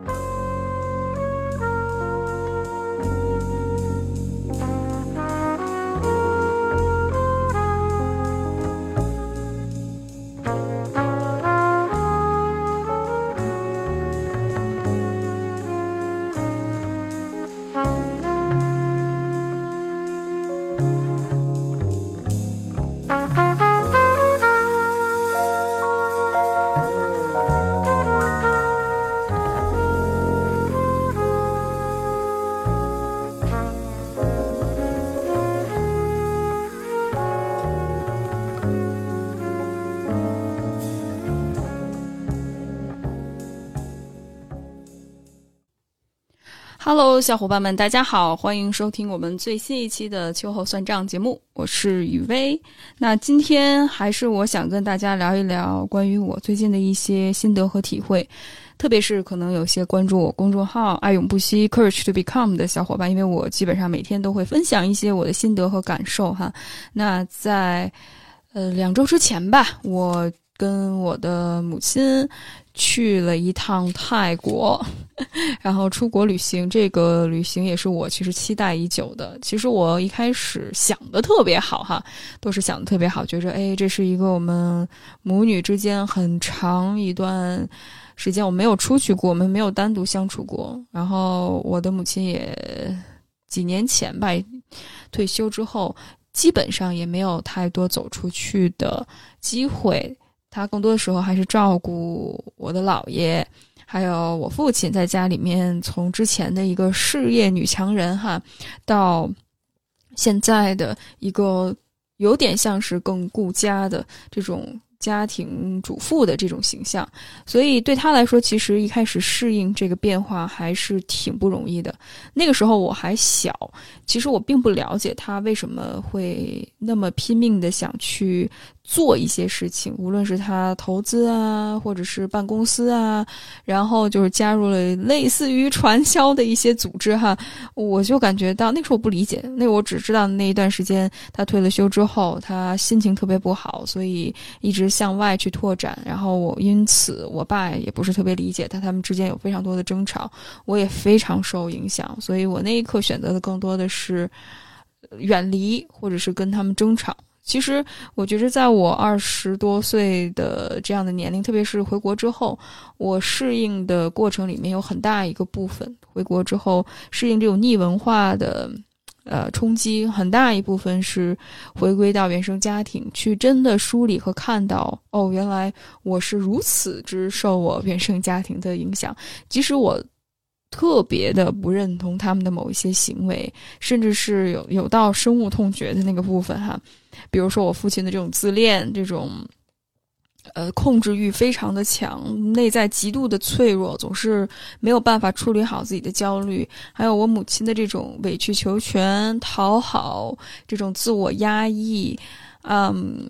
Bye. Hello，小伙伴们，大家好，欢迎收听我们最新一期的秋后算账节目，我是雨薇。那今天还是我想跟大家聊一聊关于我最近的一些心得和体会，特别是可能有些关注我公众号“爱永不息 ”（Courage to Become） 的小伙伴，因为我基本上每天都会分享一些我的心得和感受哈。那在呃两周之前吧，我跟我的母亲。去了一趟泰国，然后出国旅行。这个旅行也是我其实期待已久的。其实我一开始想的特别好哈，都是想的特别好，觉着哎，这是一个我们母女之间很长一段时间我没有出去过，我们没有单独相处过。然后我的母亲也几年前吧退休之后，基本上也没有太多走出去的机会。他更多的时候还是照顾我的姥爷，还有我父亲，在家里面从之前的一个事业女强人哈，到现在的一个有点像是更顾家的这种。家庭主妇的这种形象，所以对他来说，其实一开始适应这个变化还是挺不容易的。那个时候我还小，其实我并不了解他为什么会那么拼命的想去做一些事情，无论是他投资啊，或者是办公司啊，然后就是加入了类似于传销的一些组织哈。我就感觉到那时候我不理解，那我只知道那一段时间他退了休之后，他心情特别不好，所以一直。向外去拓展，然后我因此我爸也不是特别理解他，他们之间有非常多的争吵，我也非常受影响，所以我那一刻选择的更多的是远离，或者是跟他们争吵。其实我觉得，在我二十多岁的这样的年龄，特别是回国之后，我适应的过程里面有很大一个部分，回国之后适应这种逆文化的。呃，冲击很大一部分是回归到原生家庭，去真的梳理和看到，哦，原来我是如此之受我原生家庭的影响。即使我特别的不认同他们的某一些行为，甚至是有有到深恶痛绝的那个部分哈，比如说我父亲的这种自恋，这种。呃，控制欲非常的强，内在极度的脆弱，总是没有办法处理好自己的焦虑。还有我母亲的这种委曲求全、讨好，这种自我压抑，嗯。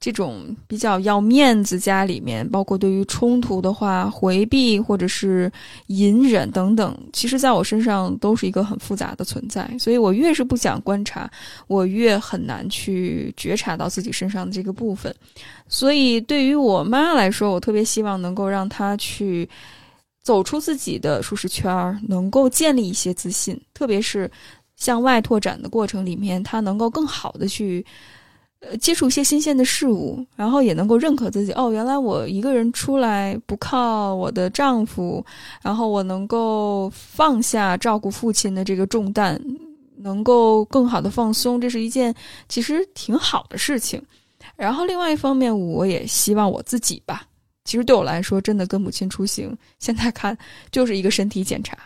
这种比较要面子，家里面包括对于冲突的话回避或者是隐忍等等，其实在我身上都是一个很复杂的存在。所以我越是不想观察，我越很难去觉察到自己身上的这个部分。所以对于我妈来说，我特别希望能够让她去走出自己的舒适圈儿，能够建立一些自信，特别是向外拓展的过程里面，她能够更好的去。呃，接触一些新鲜的事物，然后也能够认可自己。哦，原来我一个人出来不靠我的丈夫，然后我能够放下照顾父亲的这个重担，能够更好的放松，这是一件其实挺好的事情。然后另外一方面，我也希望我自己吧。其实对我来说，真的跟母亲出行，现在看就是一个身体检查，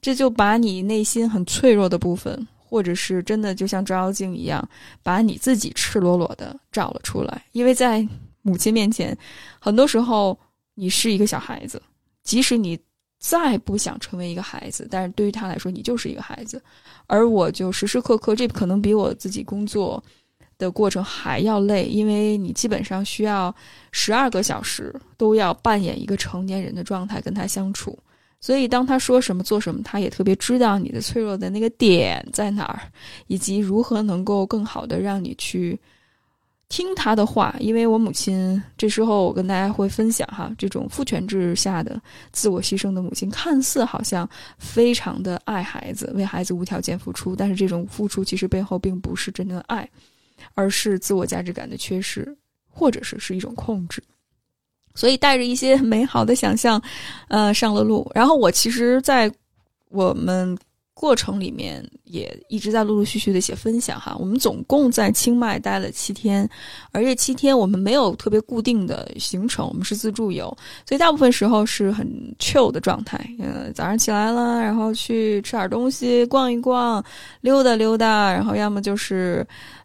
这就把你内心很脆弱的部分。或者是真的就像照妖镜一样，把你自己赤裸裸的照了出来。因为在母亲面前，很多时候你是一个小孩子，即使你再不想成为一个孩子，但是对于他来说，你就是一个孩子。而我就时时刻刻，这可能比我自己工作的过程还要累，因为你基本上需要十二个小时都要扮演一个成年人的状态跟他相处。所以，当他说什么做什么，他也特别知道你的脆弱的那个点在哪儿，以及如何能够更好的让你去听他的话，因为我母亲这时候我跟大家会分享哈，这种父权制下的自我牺牲的母亲，看似好像非常的爱孩子，为孩子无条件付出，但是这种付出其实背后并不是真正的爱，而是自我价值感的缺失，或者是是一种控制。所以带着一些美好的想象，呃，上了路。然后我其实，在我们。过程里面也一直在陆陆续续的写分享哈，我们总共在清迈待了七天，而这七天我们没有特别固定的行程，我们是自助游，所以大部分时候是很 chill 的状态。呃，早上起来了，然后去吃点东西，逛一逛，溜达溜达，然后要么就是。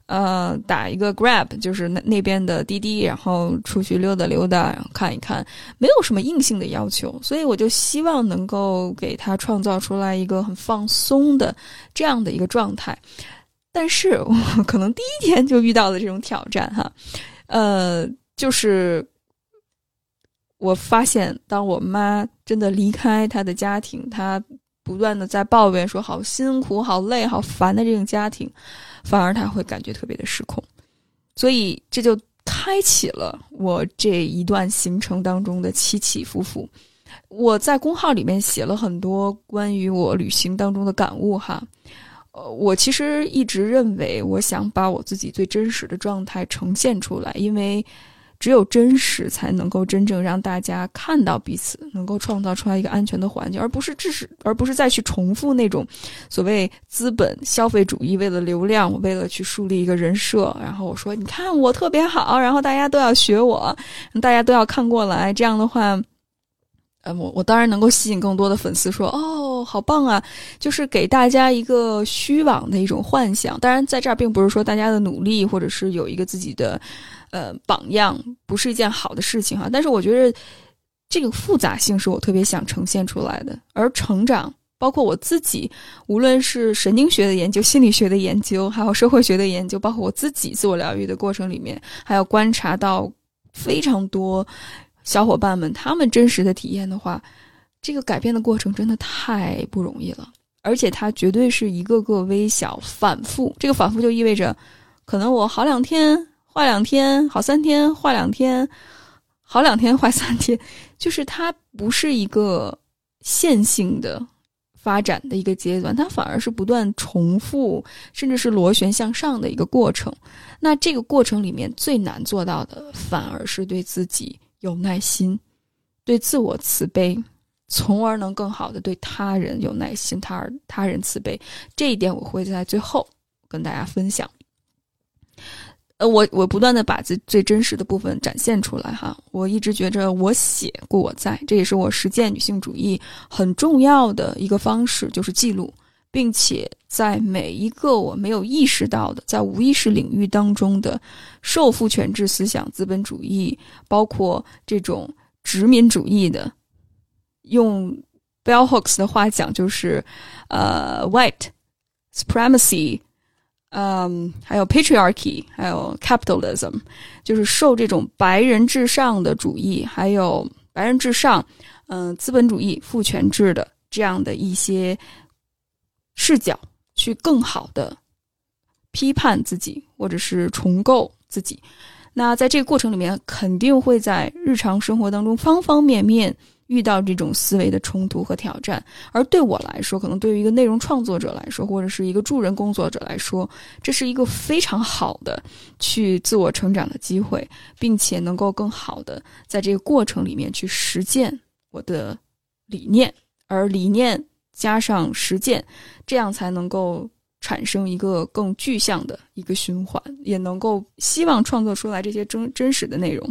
呃，打一个 Grab，就是那那边的滴滴，然后出去溜达溜达，看一看，没有什么硬性的要求，所以我就希望能够给他创造出来一个很放松的这样的一个状态。但是我可能第一天就遇到了这种挑战哈，呃，就是我发现，当我妈真的离开她的家庭，她不断的在抱怨说好辛苦、好累、好烦的这种家庭。反而他会感觉特别的失控，所以这就开启了我这一段行程当中的起起伏伏。我在公号里面写了很多关于我旅行当中的感悟哈，呃，我其实一直认为，我想把我自己最真实的状态呈现出来，因为。只有真实才能够真正让大家看到彼此，能够创造出来一个安全的环境，而不是只是，而不是再去重复那种所谓资本消费主义为了流量，为了去树立一个人设。然后我说：“你看我特别好，然后大家都要学我，大家都要看过来。”这样的话，我我当然能够吸引更多的粉丝，说：“哦，好棒啊！”就是给大家一个虚妄的一种幻想。当然，在这儿并不是说大家的努力，或者是有一个自己的。呃，榜样不是一件好的事情哈，但是我觉得这个复杂性是我特别想呈现出来的。而成长，包括我自己，无论是神经学的研究、心理学的研究，还有社会学的研究，包括我自己自我疗愈的过程里面，还要观察到非常多小伙伴们他们真实的体验的话，这个改变的过程真的太不容易了，而且它绝对是一个个微小反复。这个反复就意味着，可能我好两天。坏两天好三天，坏两天好两天，坏三天，就是它不是一个线性的发展的一个阶段，它反而是不断重复，甚至是螺旋向上的一个过程。那这个过程里面最难做到的，反而是对自己有耐心，对自我慈悲，从而能更好的对他人有耐心，他而他人慈悲。这一点我会在最后跟大家分享。呃，我我不断的把最最真实的部分展现出来哈。我一直觉着我写故我在，这也是我实践女性主义很重要的一个方式，就是记录，并且在每一个我没有意识到的，在无意识领域当中的受父权制思想、资本主义，包括这种殖民主义的，用 Bell Hooks 的话讲，就是呃，white supremacy。嗯，还有 patriarchy，还有 capitalism，就是受这种白人至上的主义，还有白人至上，嗯，资本主义父权制的这样的一些视角，去更好的批判自己，或者是重构自己。那在这个过程里面，肯定会在日常生活当中方方面面。遇到这种思维的冲突和挑战，而对我来说，可能对于一个内容创作者来说，或者是一个助人工作者来说，这是一个非常好的去自我成长的机会，并且能够更好的在这个过程里面去实践我的理念，而理念加上实践，这样才能够产生一个更具象的一个循环，也能够希望创作出来这些真真实的内容。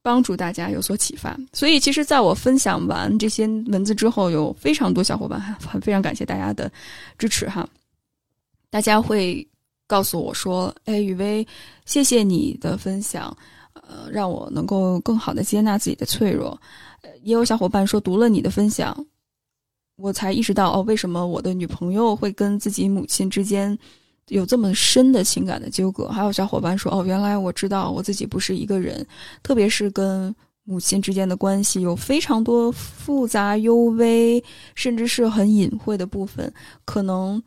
帮助大家有所启发，所以其实，在我分享完这些文字之后，有非常多小伙伴 很非常感谢大家的支持哈。大家会告诉我说：“哎，雨薇，谢谢你的分享，呃，让我能够更好的接纳自己的脆弱。”也有小伙伴说，读了你的分享，我才意识到哦，为什么我的女朋友会跟自己母亲之间。有这么深的情感的纠葛，还有小伙伴说：“哦，原来我知道我自己不是一个人，特别是跟母亲之间的关系有非常多复杂、幽微，甚至是很隐晦的部分，可能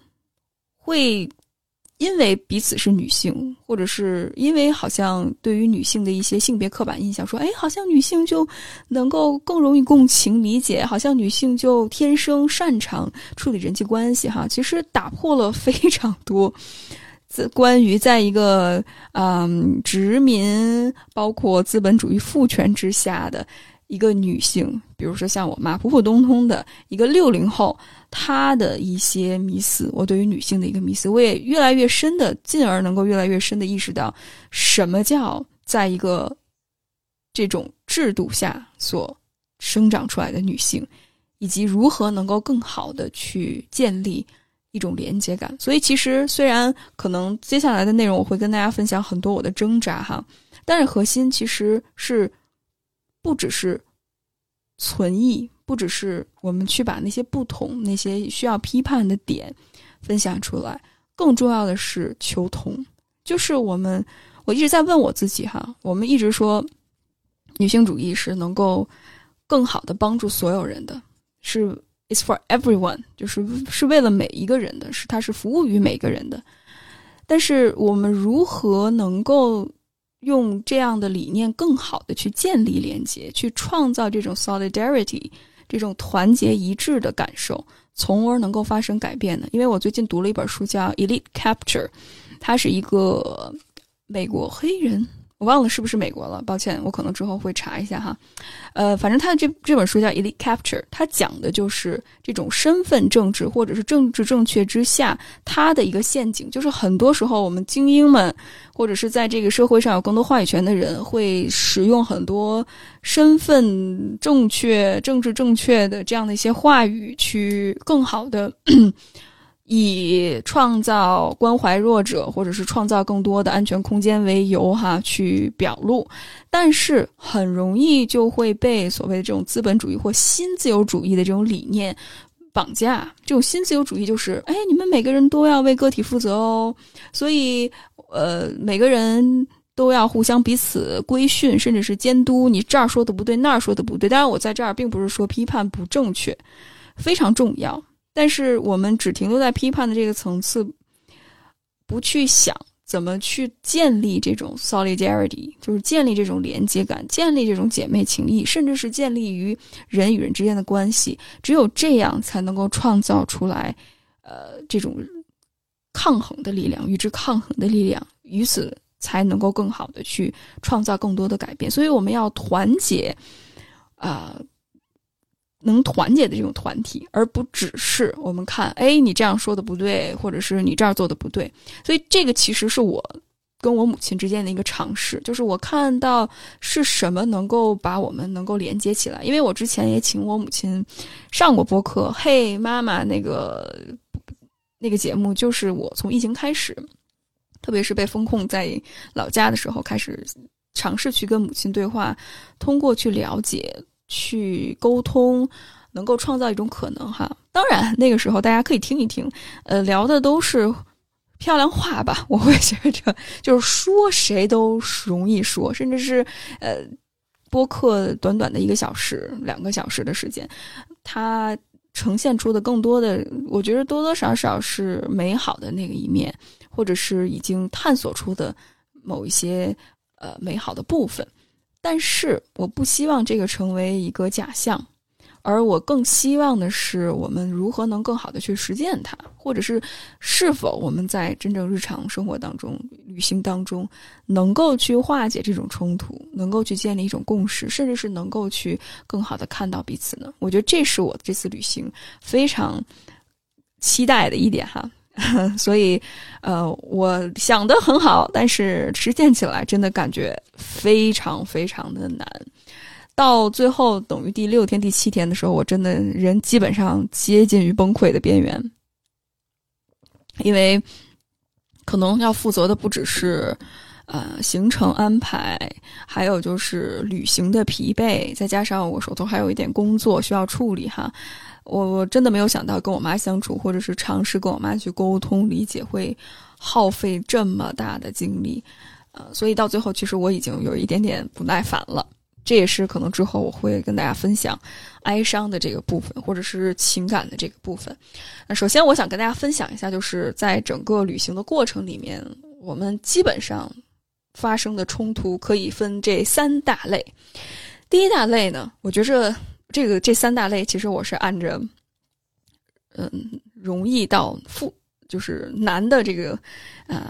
会因为彼此是女性，或者是因为好像对于女性的一些性别刻板印象，说，哎，好像女性就能够更容易共情理解，好像女性就天生擅长处理人际关系，哈，其实打破了非常多，关于在一个嗯殖民包括资本主义父权之下的一个女性，比如说像我妈，普普通通的一个六零后。她的一些迷思，我对于女性的一个迷思，我也越来越深的，进而能够越来越深的意识到，什么叫在一个这种制度下所生长出来的女性，以及如何能够更好的去建立一种连接感。所以，其实虽然可能接下来的内容我会跟大家分享很多我的挣扎哈，但是核心其实是不只是存异。不只是我们去把那些不同、那些需要批判的点分享出来，更重要的是求同。就是我们，我一直在问我自己哈，我们一直说女性主义是能够更好的帮助所有人的，是 it's for everyone，就是是为了每一个人的，是它是服务于每个人的。但是我们如何能够？用这样的理念更好的去建立连接，去创造这种 solidarity。这种团结一致的感受，从而能够发生改变的。因为我最近读了一本书，叫《Elite Capture》，它是一个美国黑人。我忘了是不是美国了，抱歉，我可能之后会查一下哈。呃，反正他的这这本书叫《Elite Capture》，它讲的就是这种身份政治或者是政治正确之下，它的一个陷阱，就是很多时候我们精英们或者是在这个社会上有更多话语权的人，会使用很多身份正确、政治正确的这样的一些话语，去更好的。以创造关怀弱者，或者是创造更多的安全空间为由，哈，去表露，但是很容易就会被所谓的这种资本主义或新自由主义的这种理念绑架。这种新自由主义就是，哎，你们每个人都要为个体负责哦，所以，呃，每个人都要互相彼此规训，甚至是监督，你这儿说的不对，那儿说的不对。当然，我在这儿并不是说批判不正确，非常重要。但是我们只停留在批判的这个层次，不去想怎么去建立这种 solidarity，就是建立这种连接感，建立这种姐妹情谊，甚至是建立于人与人之间的关系。只有这样，才能够创造出来，呃，这种抗衡的力量，与之抗衡的力量，于此才能够更好的去创造更多的改变。所以，我们要团结，啊。能团结的这种团体，而不只是我们看，哎，你这样说的不对，或者是你这儿做的不对。所以这个其实是我跟我母亲之间的一个尝试，就是我看到是什么能够把我们能够连接起来。因为我之前也请我母亲上过播客，嘿，妈妈那个那个节目，就是我从疫情开始，特别是被封控在老家的时候，开始尝试去跟母亲对话，通过去了解。去沟通，能够创造一种可能哈。当然，那个时候大家可以听一听，呃，聊的都是漂亮话吧。我会觉着，就是说谁都容易说，甚至是呃，播客短短的一个小时、两个小时的时间，它呈现出的更多的，我觉得多多少少是美好的那个一面，或者是已经探索出的某一些呃美好的部分。但是我不希望这个成为一个假象，而我更希望的是，我们如何能更好的去实践它，或者是是否我们在真正日常生活当中、旅行当中，能够去化解这种冲突，能够去建立一种共识，甚至是能够去更好的看到彼此呢？我觉得这是我这次旅行非常期待的一点哈。所以，呃，我想的很好，但是实践起来真的感觉非常非常的难。到最后，等于第六天、第七天的时候，我真的人基本上接近于崩溃的边缘，因为可能要负责的不只是呃行程安排，还有就是旅行的疲惫，再加上我手头还有一点工作需要处理哈。我我真的没有想到跟我妈相处，或者是尝试跟我妈去沟通理解，会耗费这么大的精力，呃，所以到最后，其实我已经有一点点不耐烦了。这也是可能之后我会跟大家分享哀伤的这个部分，或者是情感的这个部分。那首先我想跟大家分享一下，就是在整个旅行的过程里面，我们基本上发生的冲突可以分这三大类。第一大类呢，我觉着这个这三大类其实我是按着嗯容易到复就是难的这个嗯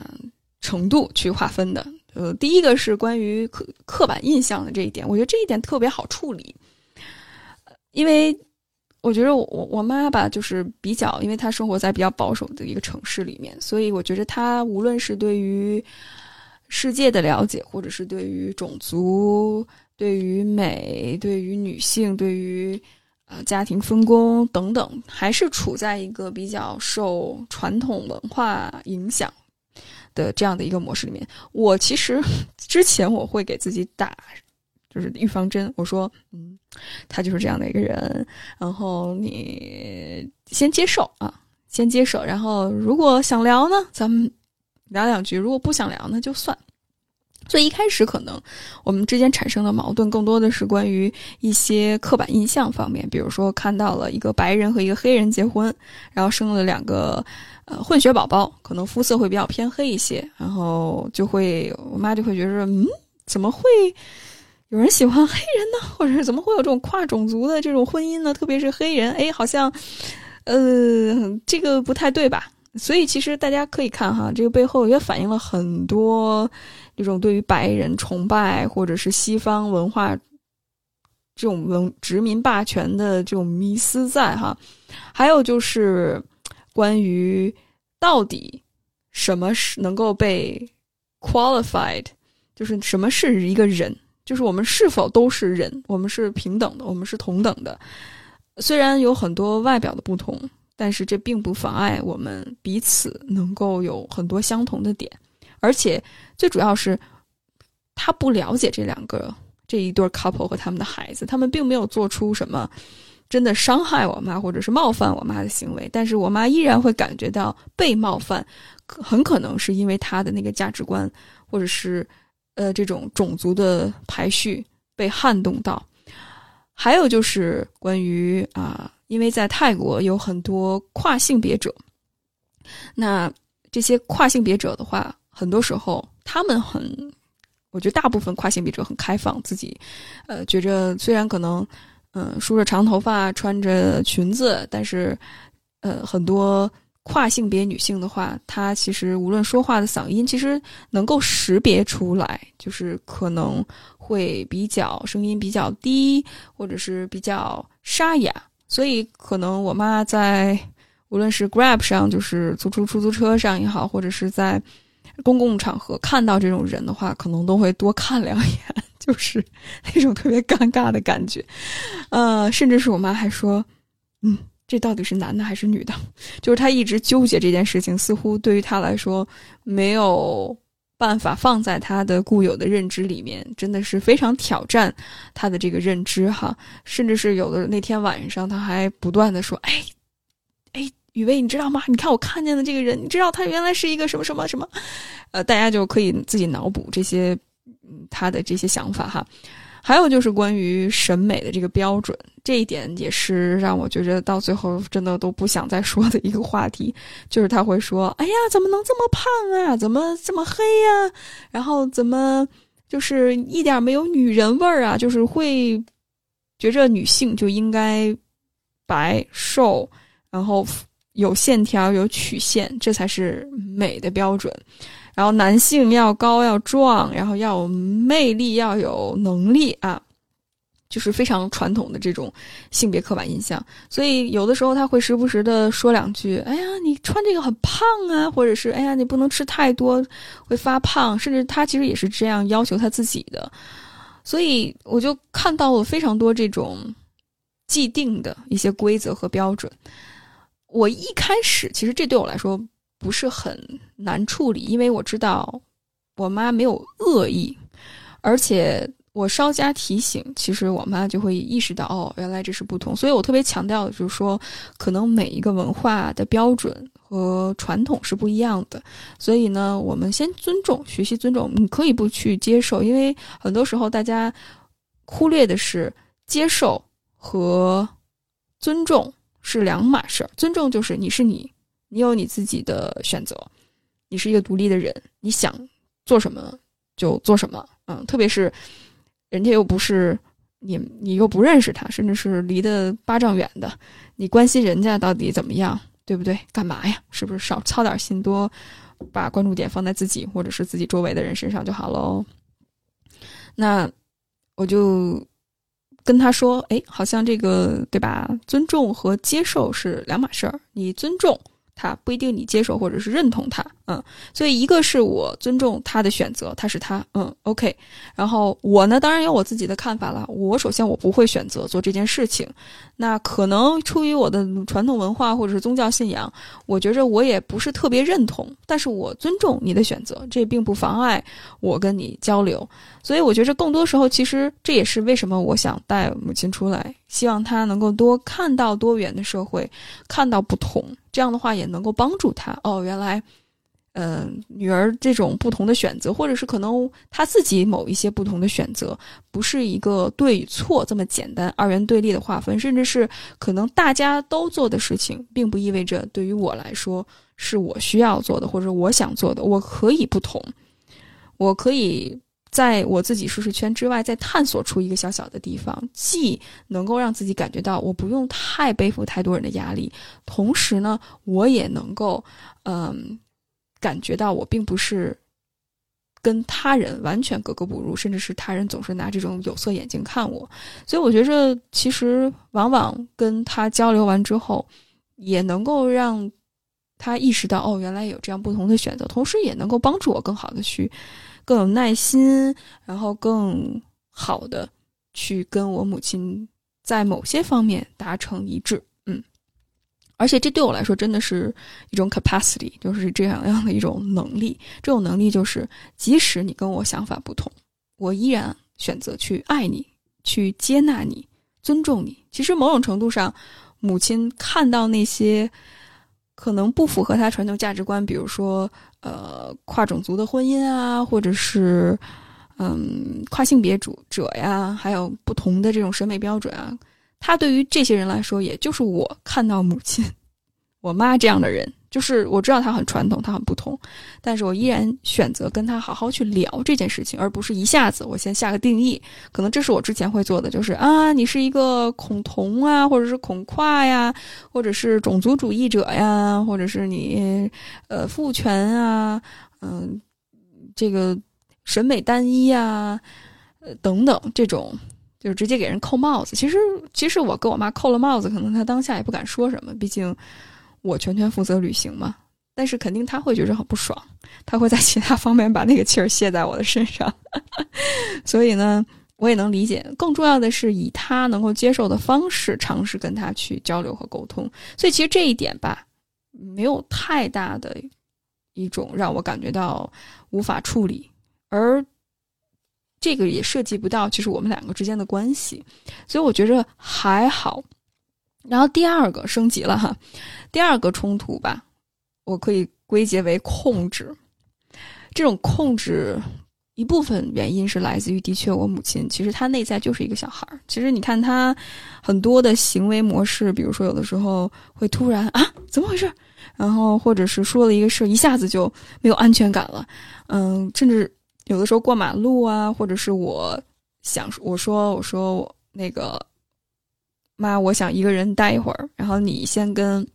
程度去划分的。呃，第一个是关于刻刻板印象的这一点，我觉得这一点特别好处理，因为我觉得我我妈吧，就是比较，因为她生活在比较保守的一个城市里面，所以我觉得她无论是对于世界的了解，或者是对于种族、对于美、对于女性、对于呃家庭分工等等，还是处在一个比较受传统文化影响。的这样的一个模式里面，我其实之前我会给自己打就是预防针，我说，嗯，他就是这样的一个人，然后你先接受啊，先接受，然后如果想聊呢，咱们聊两句；如果不想聊，那就算。所以一开始可能我们之间产生的矛盾更多的是关于一些刻板印象方面，比如说看到了一个白人和一个黑人结婚，然后生了两个呃混血宝宝，可能肤色会比较偏黑一些，然后就会我妈就会觉得，嗯，怎么会有人喜欢黑人呢？或者是怎么会有这种跨种族的这种婚姻呢？特别是黑人，哎，好像呃这个不太对吧？所以其实大家可以看哈，这个背后也反映了很多。这种对于白人崇拜，或者是西方文化这种文殖民霸权的这种迷思在哈，还有就是关于到底什么是能够被 qualified，就是什么是一个人，就是我们是否都是人，我们是平等的，我们是同等的。虽然有很多外表的不同，但是这并不妨碍我们彼此能够有很多相同的点。而且最主要是，他不了解这两个这一对 couple 和他们的孩子，他们并没有做出什么真的伤害我妈或者是冒犯我妈的行为，但是我妈依然会感觉到被冒犯，很可能是因为她的那个价值观或者是呃这种种族的排序被撼动到。还有就是关于啊，因为在泰国有很多跨性别者，那这些跨性别者的话。很多时候，他们很，我觉得大部分跨性别者很开放，自己，呃，觉着虽然可能，嗯，梳着长头发，穿着裙子，但是，呃，很多跨性别女性的话，她其实无论说话的嗓音，其实能够识别出来，就是可能会比较声音比较低，或者是比较沙哑，所以可能我妈在无论是 Grab 上，就是租出出租车上也好，或者是在。公共场合看到这种人的话，可能都会多看两眼，就是那种特别尴尬的感觉。呃，甚至是我妈还说：“嗯，这到底是男的还是女的？” 就是她一直纠结这件事情，似乎对于她来说没有办法放在她的固有的认知里面，真的是非常挑战她的这个认知哈。甚至是有的那天晚上，她还不断的说：“哎。”雨薇，你知道吗？你看我看见的这个人，你知道他原来是一个什么什么什么？呃，大家就可以自己脑补这些，嗯，他的这些想法哈。还有就是关于审美的这个标准，这一点也是让我觉得到最后真的都不想再说的一个话题。就是他会说：“哎呀，怎么能这么胖啊？怎么这么黑呀？然后怎么就是一点没有女人味儿啊？就是会觉着女性就应该白瘦，然后。”有线条，有曲线，这才是美的标准。然后男性要高要壮，然后要有魅力，要有能力啊，就是非常传统的这种性别刻板印象。所以有的时候他会时不时的说两句：“哎呀，你穿这个很胖啊！”或者是“哎呀，你不能吃太多，会发胖。”甚至他其实也是这样要求他自己的。所以我就看到了非常多这种既定的一些规则和标准。我一开始其实这对我来说不是很难处理，因为我知道我妈没有恶意，而且我稍加提醒，其实我妈就会意识到哦，原来这是不同。所以我特别强调的就是说，可能每一个文化的标准和传统是不一样的，所以呢，我们先尊重，学习尊重。你可以不去接受，因为很多时候大家。忽略的是接受和尊重是两码事儿。尊重就是你是你，你有你自己的选择，你是一个独立的人，你想做什么就做什么。嗯，特别是人家又不是你，你又不认识他，甚至是离得八丈远的，你关心人家到底怎么样，对不对？干嘛呀？是不是少操点心，多把关注点放在自己或者是自己周围的人身上就好喽？那我就跟他说：“哎，好像这个对吧？尊重和接受是两码事儿。你尊重。”他不一定你接受或者是认同他，嗯，所以一个是我尊重他的选择，他是他，嗯，OK。然后我呢，当然有我自己的看法了。我首先我不会选择做这件事情，那可能出于我的传统文化或者是宗教信仰，我觉着我也不是特别认同，但是我尊重你的选择，这并不妨碍我跟你交流。所以我觉着更多时候，其实这也是为什么我想带母亲出来，希望她能够多看到多元的社会，看到不同。这样的话也能够帮助他哦，原来，嗯，女儿这种不同的选择，或者是可能他自己某一些不同的选择，不是一个对与错这么简单二元对立的划分，甚至是可能大家都做的事情，并不意味着对于我来说是我需要做的或者我想做的，我可以不同，我可以。在我自己舒适圈之外，再探索出一个小小的地方，既能够让自己感觉到我不用太背负太多人的压力，同时呢，我也能够，嗯，感觉到我并不是跟他人完全格格不入，甚至是他人总是拿这种有色眼镜看我。所以我觉着，其实往往跟他交流完之后，也能够让他意识到，哦，原来有这样不同的选择，同时也能够帮助我更好的去。更有耐心，然后更好的去跟我母亲在某些方面达成一致，嗯，而且这对我来说真的是一种 capacity，就是这样样的一种能力。这种能力就是，即使你跟我想法不同，我依然选择去爱你，去接纳你，尊重你。其实某种程度上，母亲看到那些可能不符合他传统价值观，比如说。呃，跨种族的婚姻啊，或者是嗯，跨性别主者呀，还有不同的这种审美标准啊，他对于这些人来说，也就是我看到母亲、我妈这样的人。就是我知道他很传统，他很不同，但是我依然选择跟他好好去聊这件事情，而不是一下子我先下个定义。可能这是我之前会做的，就是啊，你是一个恐同啊，或者是恐跨呀，或者是种族主义者呀，或者是你呃父权啊，嗯，这个审美单一啊，呃等等，这种就是直接给人扣帽子。其实，其实我跟我妈扣了帽子，可能她当下也不敢说什么，毕竟。我全权负责旅行嘛，但是肯定他会觉得很不爽，他会在其他方面把那个气儿泄在我的身上，所以呢，我也能理解。更重要的是，以他能够接受的方式尝试跟他去交流和沟通。所以其实这一点吧，没有太大的一种让我感觉到无法处理，而这个也涉及不到其实我们两个之间的关系，所以我觉着还好。然后第二个升级了哈，第二个冲突吧，我可以归结为控制。这种控制一部分原因是来自于，的确我母亲其实她内在就是一个小孩儿。其实你看她很多的行为模式，比如说有的时候会突然啊怎么回事，然后或者是说了一个事儿，一下子就没有安全感了。嗯，甚至有的时候过马路啊，或者是我想我说我说我那个。妈，我想一个人待一会儿，然后你先跟，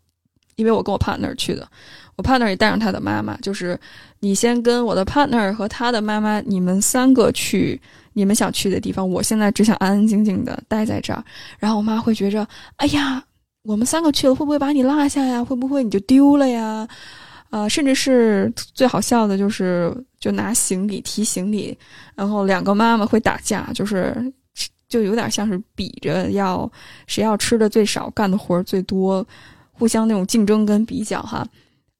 因为我跟我 partner 去的，我 partner 也带上他的妈妈，就是你先跟我的 partner 和他的妈妈，你们三个去你们想去的地方。我现在只想安安静静的待在这儿。然后我妈会觉着，哎呀，我们三个去了，会不会把你落下呀？会不会你就丢了呀？啊，甚至是最好笑的就是，就拿行李提行李，然后两个妈妈会打架，就是。就有点像是比着要谁要吃的最少，干的活儿最多，互相那种竞争跟比较哈，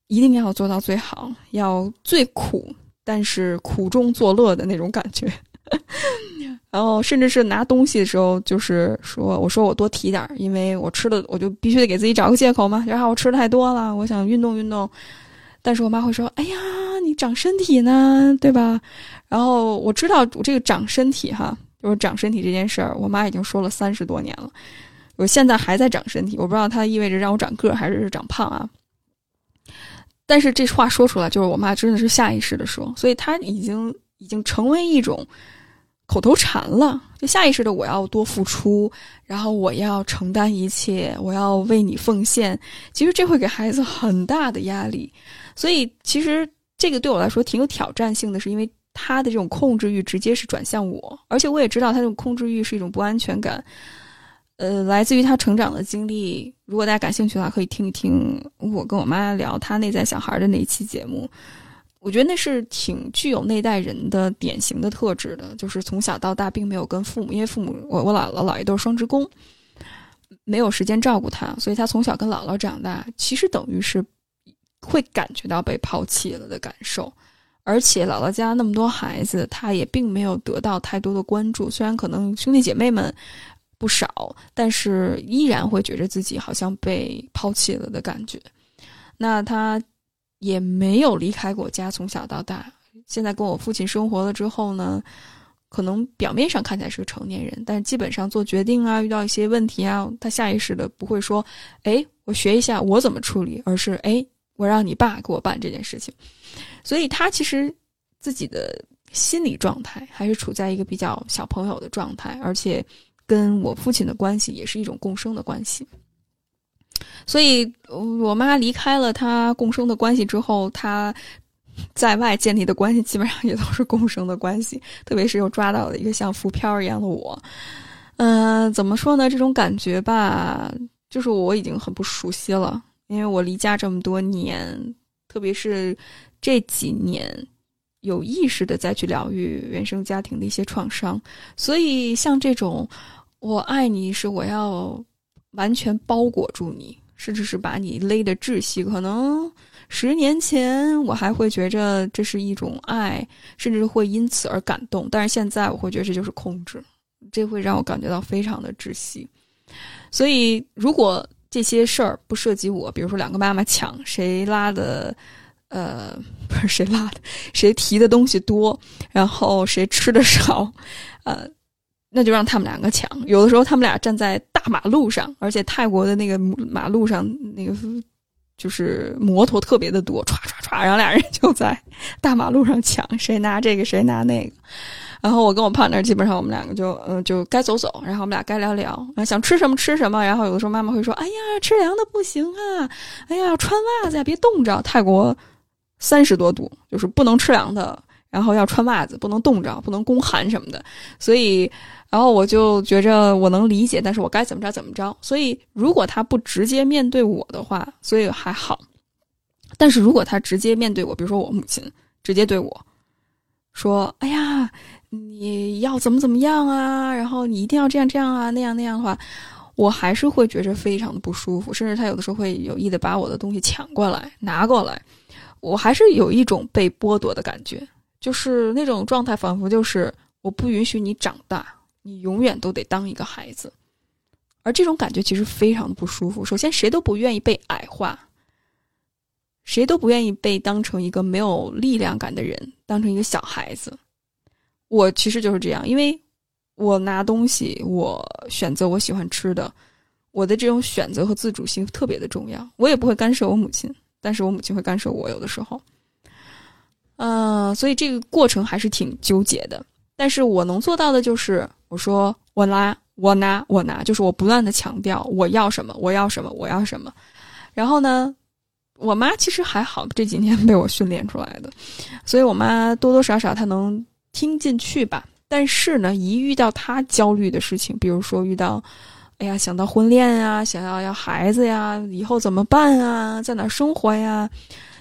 一定要做到最好，要最苦，但是苦中作乐的那种感觉。然后甚至是拿东西的时候，就是说，我说我多提点儿，因为我吃的我就必须得给自己找个借口嘛。然后我吃的太多了，我想运动运动。但是我妈会说：“哎呀，你长身体呢，对吧？”然后我知道我这个长身体哈。就是长身体这件事儿，我妈已经说了三十多年了，我现在还在长身体，我不知道它意味着让我长个儿还是长胖啊。但是这话说出来，就是我妈真的是下意识的说，所以她已经已经成为一种口头禅了，就下意识的我要多付出，然后我要承担一切，我要为你奉献。其实这会给孩子很大的压力，所以其实这个对我来说挺有挑战性的，是因为他的这种控制欲直接是转向我，而且我也知道他这种控制欲是一种不安全感。呃，来自于他成长的经历。如果大家感兴趣的话，可以听一听我跟我妈聊他内在小孩的那一期节目。我觉得那是挺具有那代人的典型的特质的，就是从小到大并没有跟父母，因为父母我我姥姥姥爷都是双职工，没有时间照顾他，所以他从小跟姥姥长大，其实等于是会感觉到被抛弃了的感受。而且姥姥家那么多孩子，他也并没有得到太多的关注，虽然可能兄弟姐妹们。不少，但是依然会觉得自己好像被抛弃了的感觉。那他也没有离开过家，从小到大。现在跟我父亲生活了之后呢，可能表面上看起来是个成年人，但基本上做决定啊，遇到一些问题啊，他下意识的不会说：“哎，我学一下我怎么处理”，而是：“哎，我让你爸给我办这件事情。”所以他其实自己的心理状态还是处在一个比较小朋友的状态，而且。跟我父亲的关系也是一种共生的关系，所以我妈离开了他共生的关系之后，他在外建立的关系基本上也都是共生的关系。特别是又抓到了一个像浮漂一样的我，嗯，怎么说呢？这种感觉吧，就是我已经很不熟悉了，因为我离家这么多年，特别是这几年。有意识的再去疗愈原生家庭的一些创伤，所以像这种“我爱你”是我要完全包裹住你，甚至是把你勒得窒息。可能十年前我还会觉着这是一种爱，甚至会因此而感动，但是现在我会觉得这就是控制，这会让我感觉到非常的窒息。所以，如果这些事儿不涉及我，比如说两个妈妈抢谁拉的。呃，不是谁拉的，谁提的东西多，然后谁吃的少，呃，那就让他们两个抢。有的时候他们俩站在大马路上，而且泰国的那个马路上那个就是摩托特别的多，唰唰唰，然后俩人就在大马路上抢，谁拿这个谁拿那个。然后我跟我胖那基本上我们两个就嗯就该走走，然后我们俩该聊聊，想吃什么吃什么。然后有的时候妈妈会说：“哎呀，吃凉的不行啊，哎呀，穿袜子呀，别冻着。”泰国。三十多度，就是不能吃凉的，然后要穿袜子，不能冻着，不能宫寒什么的。所以，然后我就觉着我能理解，但是我该怎么着怎么着。所以，如果他不直接面对我的话，所以还好。但是如果他直接面对我，比如说我母亲直接对我说：“哎呀，你要怎么怎么样啊？然后你一定要这样这样啊，那样那样的话，我还是会觉着非常的不舒服，甚至他有的时候会有意的把我的东西抢过来拿过来。”我还是有一种被剥夺的感觉，就是那种状态，仿佛就是我不允许你长大，你永远都得当一个孩子，而这种感觉其实非常的不舒服。首先，谁都不愿意被矮化，谁都不愿意被当成一个没有力量感的人，当成一个小孩子。我其实就是这样，因为我拿东西，我选择我喜欢吃的，我的这种选择和自主性特别的重要，我也不会干涉我母亲。但是我母亲会干涉我，有的时候，嗯，所以这个过程还是挺纠结的。但是我能做到的就是，我说我拿，我拿，我拿，就是我不断的强调我要什么，我要什么，我要什么。然后呢，我妈其实还好，这几年被我训练出来的，所以我妈多多少少她能听进去吧。但是呢，一遇到他焦虑的事情，比如说遇到。哎呀，想到婚恋啊，想要要孩子呀，以后怎么办啊？在哪生活呀？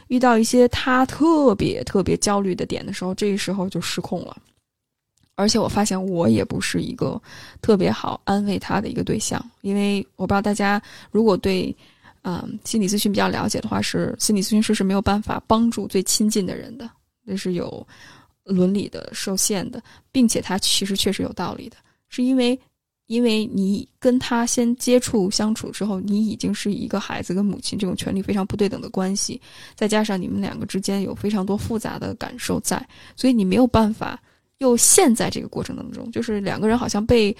遇到一些他特别特别焦虑的点的时候，这个时候就失控了。而且我发现我也不是一个特别好安慰他的一个对象，因为我不知道大家如果对嗯心理咨询比较了解的话，是心理咨询师是没有办法帮助最亲近的人的，这是有伦理的受限的，并且他其实确实有道理的，是因为。因为你跟他先接触相处之后，你已经是一个孩子跟母亲这种权利非常不对等的关系，再加上你们两个之间有非常多复杂的感受在，所以你没有办法又陷在这个过程当中，就是两个人好像被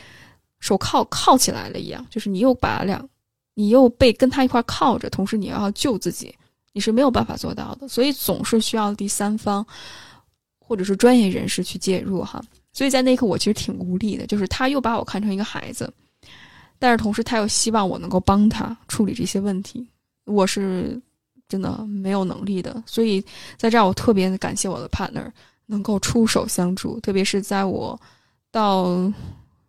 手铐铐起来了一样，就是你又把两，你又被跟他一块铐着，同时你要救自己，你是没有办法做到的，所以总是需要第三方或者是专业人士去介入哈。所以在那一刻我其实挺无力的，就是他又把我看成一个孩子，但是同时他又希望我能够帮他处理这些问题，我是真的没有能力的，所以在这儿我特别感谢我的 partner。能够出手相助，特别是在我到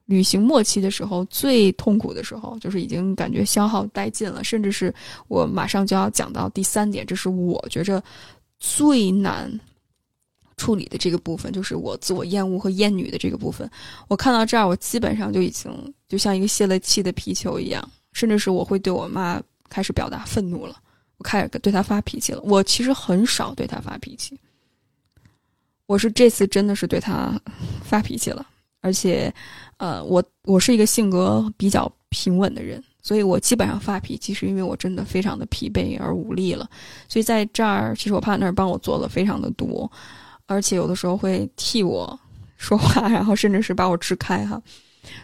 旅行末期的时候，最痛苦的时候，就是已经感觉消耗殆尽了，甚至是我马上就要讲到第三点，这是我觉着最难处理的这个部分，就是我自我厌恶和厌女的这个部分。我看到这儿，我基本上就已经就像一个泄了气的皮球一样，甚至是我会对我妈开始表达愤怒了，我开始对她发脾气了。我其实很少对她发脾气。我是这次真的是对她发脾气了，而且，呃，我我是一个性格比较平稳的人，所以我基本上发脾气是因为我真的非常的疲惫而无力了。所以在这儿，其实我怕那儿帮我做了非常的多，而且有的时候会替我说话，然后甚至是把我支开哈。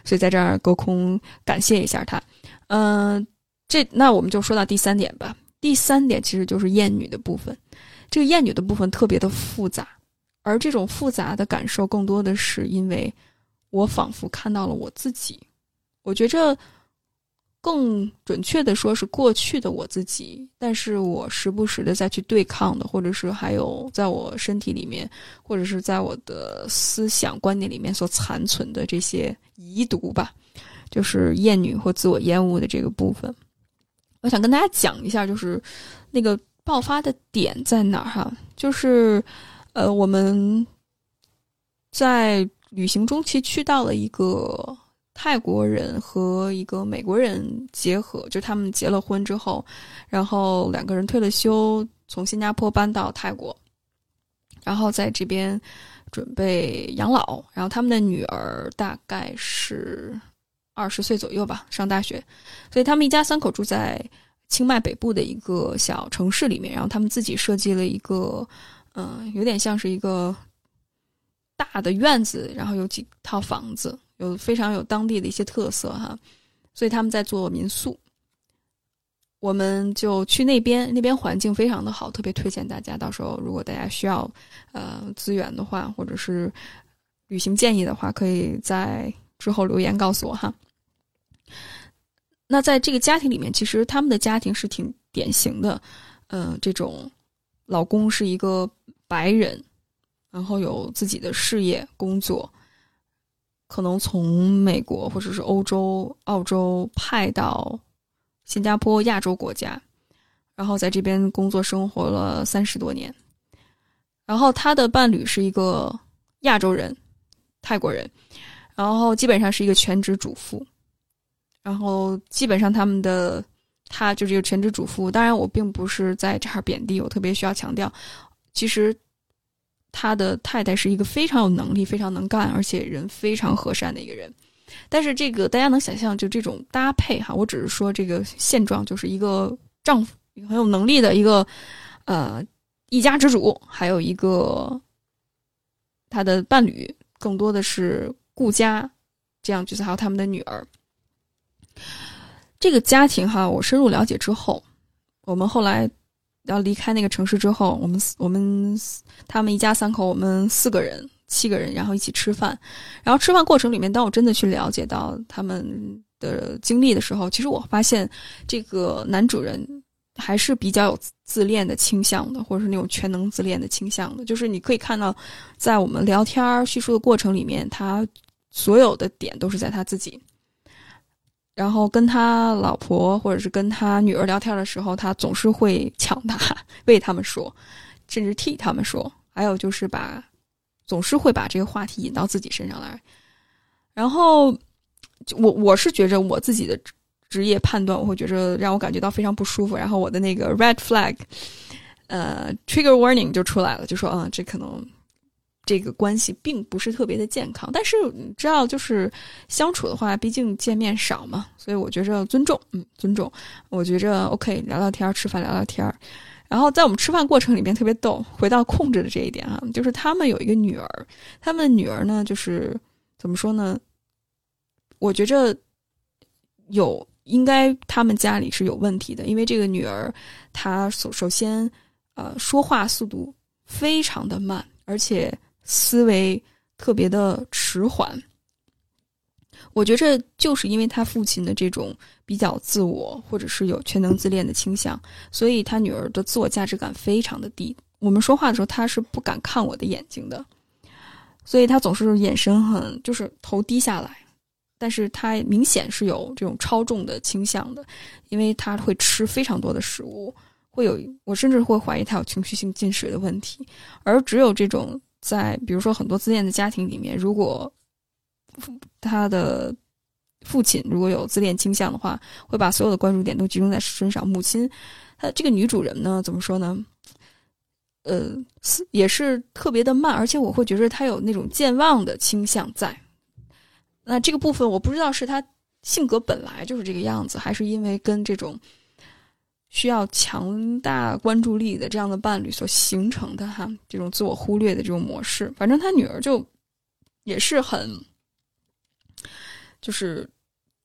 所以在这儿隔空感谢一下他。嗯，这那我们就说到第三点吧。第三点其实就是厌女的部分，这个厌女的部分特别的复杂。而这种复杂的感受，更多的是因为我仿佛看到了我自己。我觉着更准确的说是过去的我自己，但是我时不时的再去对抗的，或者是还有在我身体里面，或者是在我的思想观念里面所残存的这些遗毒吧，就是厌女或自我厌恶的这个部分。我想跟大家讲一下，就是那个爆发的点在哪儿哈，就是。呃，我们在旅行中其实去到了一个泰国人和一个美国人结合，就他们结了婚之后，然后两个人退了休，从新加坡搬到泰国，然后在这边准备养老。然后他们的女儿大概是二十岁左右吧，上大学，所以他们一家三口住在清迈北部的一个小城市里面。然后他们自己设计了一个。嗯，有点像是一个大的院子，然后有几套房子，有非常有当地的一些特色哈，所以他们在做民宿。我们就去那边，那边环境非常的好，特别推荐大家。到时候如果大家需要呃资源的话，或者是旅行建议的话，可以在之后留言告诉我哈。那在这个家庭里面，其实他们的家庭是挺典型的，嗯，这种老公是一个。白人，然后有自己的事业工作，可能从美国或者是欧洲、澳洲派到新加坡亚洲国家，然后在这边工作生活了三十多年。然后他的伴侣是一个亚洲人，泰国人，然后基本上是一个全职主妇。然后基本上他们的他就是一个全职主妇。当然，我并不是在这儿贬低，我特别需要强调，其实。他的太太是一个非常有能力、非常能干，而且人非常和善的一个人。但是这个大家能想象，就这种搭配哈，我只是说这个现状，就是一个丈夫很有能力的一个呃一家之主，还有一个他的伴侣，更多的是顾家这样角色，还有他们的女儿。这个家庭哈，我深入了解之后，我们后来。要离开那个城市之后，我们我们他们一家三口，我们四个人、七个人，然后一起吃饭。然后吃饭过程里面，当我真的去了解到他们的经历的时候，其实我发现这个男主人还是比较有自恋的倾向的，或者是那种全能自恋的倾向的。就是你可以看到，在我们聊天叙述的过程里面，他所有的点都是在他自己。然后跟他老婆或者是跟他女儿聊天的时候，他总是会抢答，为他们说，甚至替他们说。还有就是把，总是会把这个话题引到自己身上来。然后，我我是觉着我自己的职业判断，我会觉着让我感觉到非常不舒服。然后我的那个 red flag，呃，trigger warning 就出来了，就说嗯，这可能。这个关系并不是特别的健康，但是你知道，就是相处的话，毕竟见面少嘛，所以我觉着尊重，嗯，尊重。我觉着 OK，聊聊天，吃饭聊聊天。然后在我们吃饭过程里面特别逗，回到控制的这一点啊，就是他们有一个女儿，他们的女儿呢，就是怎么说呢？我觉着有应该他们家里是有问题的，因为这个女儿她首首先呃说话速度非常的慢，而且思维特别的迟缓。我觉着就是因为他父亲的这种比较自我，或者是有全能自恋的倾向，所以他女儿的自我价值感非常的低。我们说话的时候，他是不敢看我的眼睛的，所以他总是眼神很就是头低下来。但是他明显是有这种超重的倾向的，因为他会吃非常多的食物，会有我甚至会怀疑他有情绪性进食的问题。而只有这种在比如说很多自恋的家庭里面，如果他的父亲如果有自恋倾向的话，会把所有的关注点都集中在身上。母亲，她这个女主人呢，怎么说呢？呃，也是特别的慢，而且我会觉得她有那种健忘的倾向在。那这个部分我不知道是她性格本来就是这个样子，还是因为跟这种需要强大关注力的这样的伴侣所形成的哈，这种自我忽略的这种模式。反正他女儿就也是很。就是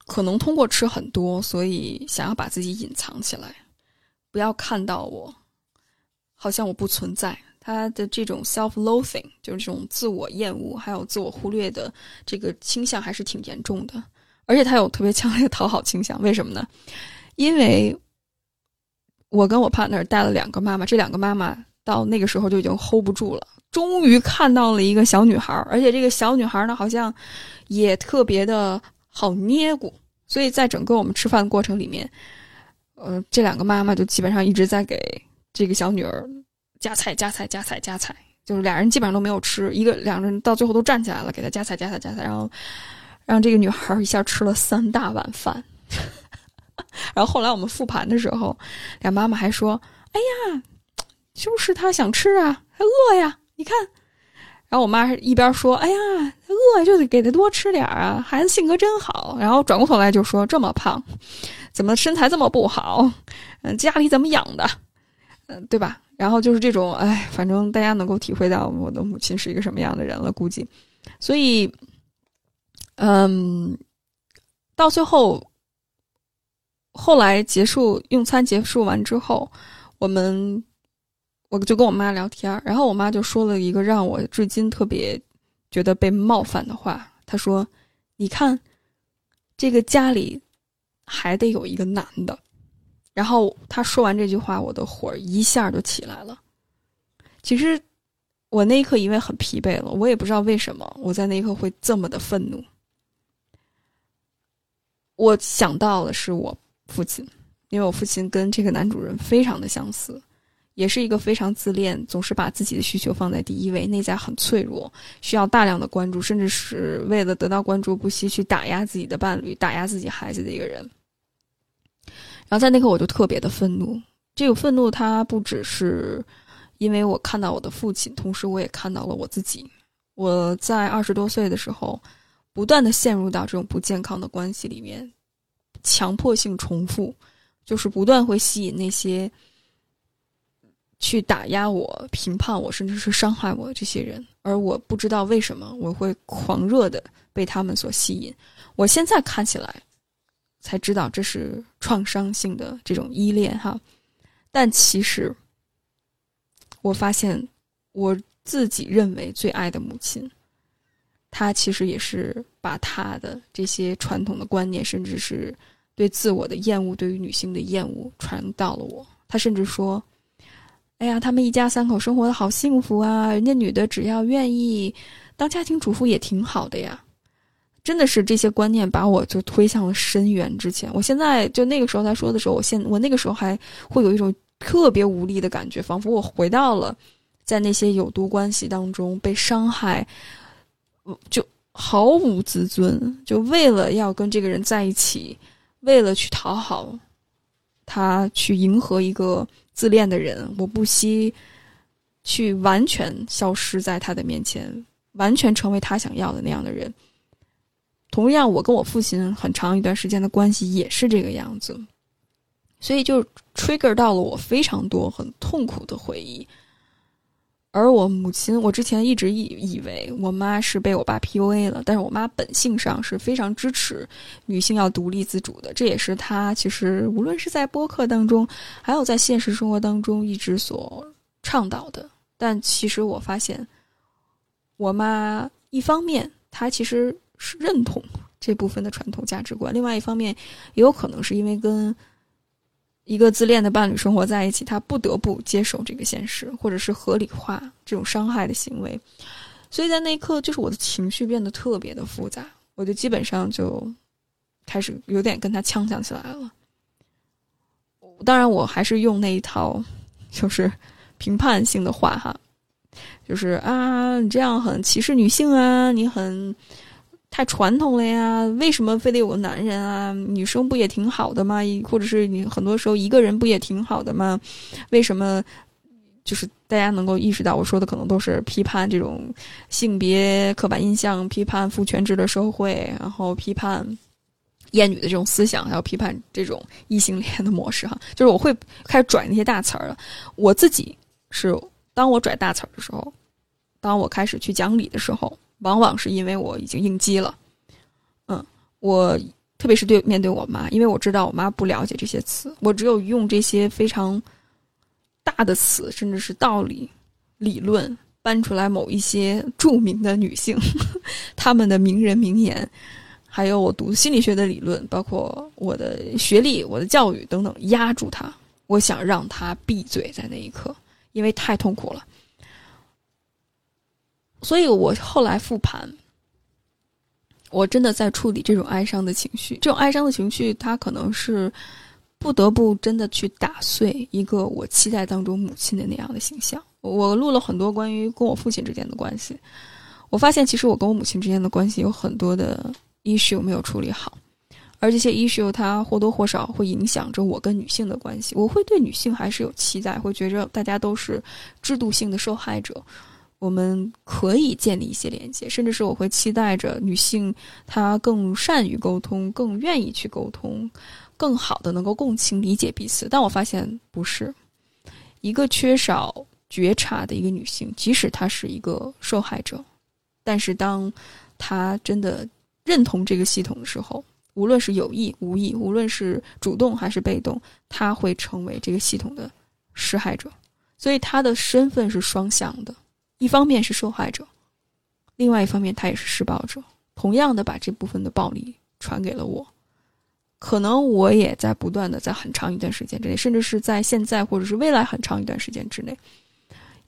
可能通过吃很多，所以想要把自己隐藏起来，不要看到我，好像我不存在。他的这种 self-loathing，就是这种自我厌恶，还有自我忽略的这个倾向，还是挺严重的。而且他有特别强烈的讨好倾向，为什么呢？因为我跟我 partner 带了两个妈妈，这两个妈妈到那个时候就已经 hold 不住了，终于看到了一个小女孩，而且这个小女孩呢，好像。也特别的好捏咕，所以在整个我们吃饭的过程里面，呃，这两个妈妈就基本上一直在给这个小女儿夹菜、夹菜、夹菜、夹菜，就是俩人基本上都没有吃，一个两个人到最后都站起来了，给她夹菜、夹菜、夹菜，然后让这个女孩一下吃了三大碗饭。然后后来我们复盘的时候，俩妈妈还说：“哎呀，就是他想吃啊，他饿呀，你看。”然后我妈一边说：“哎呀，饿就得给他多吃点啊，孩子性格真好。”然后转过头来就说：“这么胖，怎么身材这么不好？嗯，家里怎么养的？嗯，对吧？”然后就是这种，哎，反正大家能够体会到我的母亲是一个什么样的人了，估计。所以，嗯，到最后，后来结束用餐结束完之后，我们。我就跟我妈聊天然后我妈就说了一个让我至今特别觉得被冒犯的话。她说：“你看，这个家里还得有一个男的。”然后她说完这句话，我的火一下就起来了。其实我那一刻因为很疲惫了，我也不知道为什么我在那一刻会这么的愤怒。我想到的是我父亲，因为我父亲跟这个男主人非常的相似。也是一个非常自恋，总是把自己的需求放在第一位，内在很脆弱，需要大量的关注，甚至是为了得到关注不惜去打压自己的伴侣、打压自己孩子的一个人。然后在那刻我就特别的愤怒，这个愤怒它不只是因为我看到我的父亲，同时我也看到了我自己。我在二十多岁的时候，不断的陷入到这种不健康的关系里面，强迫性重复，就是不断会吸引那些。去打压我、评判我，甚至是伤害我这些人，而我不知道为什么我会狂热的被他们所吸引。我现在看起来才知道这是创伤性的这种依恋哈，但其实我发现我自己认为最爱的母亲，她其实也是把她的这些传统的观念，甚至是对自我的厌恶、对于女性的厌恶传到了我。他甚至说。哎呀，他们一家三口生活的好幸福啊！人家女的只要愿意当家庭主妇也挺好的呀。真的是这些观念把我就推向了深渊之前。我现在就那个时候他说的时候，我现我那个时候还会有一种特别无力的感觉，仿佛我回到了在那些有毒关系当中被伤害，就毫无自尊，就为了要跟这个人在一起，为了去讨好他，去迎合一个。自恋的人，我不惜去完全消失在他的面前，完全成为他想要的那样的人。同样，我跟我父亲很长一段时间的关系也是这个样子。所以就 trigger 到了我非常多很痛苦的回忆。而我母亲，我之前一直以以为我妈是被我爸 PUA 了，但是我妈本性上是非常支持女性要独立自主的，这也是她其实无论是在播客当中，还有在现实生活当中一直所倡导的。但其实我发现，我妈一方面她其实是认同这部分的传统价值观，另外一方面也有可能是因为跟。一个自恋的伴侣生活在一起，他不得不接受这个现实，或者是合理化这种伤害的行为。所以在那一刻，就是我的情绪变得特别的复杂，我就基本上就开始有点跟他呛呛起来了。当然，我还是用那一套就是评判性的话哈，就是啊，你这样很歧视女性啊，你很。太传统了呀！为什么非得有个男人啊？女生不也挺好的吗？或者是你很多时候一个人不也挺好的吗？为什么就是大家能够意识到我说的可能都是批判这种性别刻板印象、批判父权制的社会，然后批判厌女的这种思想，还有批判这种异性恋的模式哈？就是我会开始拽那些大词儿了。我自己是当我拽大词儿的时候，当我开始去讲理的时候。往往是因为我已经应激了，嗯，我特别是对面对我妈，因为我知道我妈不了解这些词，我只有用这些非常大的词，甚至是道理、理论搬出来某一些著名的女性 她们的名人名言，还有我读心理学的理论，包括我的学历、我的教育等等，压住她，我想让她闭嘴，在那一刻，因为太痛苦了。所以我后来复盘，我真的在处理这种哀伤的情绪。这种哀伤的情绪，它可能是不得不真的去打碎一个我期待当中母亲的那样的形象。我录了很多关于跟我父亲之间的关系，我发现其实我跟我母亲之间的关系有很多的 issue 没有处理好，而这些 issue 它或多或少会影响着我跟女性的关系。我会对女性还是有期待，会觉着大家都是制度性的受害者。我们可以建立一些连接，甚至是我会期待着女性她更善于沟通，更愿意去沟通，更好的能够共情理解彼此。但我发现不是一个缺少觉察的一个女性，即使她是一个受害者，但是当她真的认同这个系统的时候，无论是有意无意，无论是主动还是被动，她会成为这个系统的施害者。所以她的身份是双向的。一方面是受害者，另外一方面他也是施暴者，同样的把这部分的暴力传给了我。可能我也在不断的在很长一段时间之内，甚至是在现在或者是未来很长一段时间之内，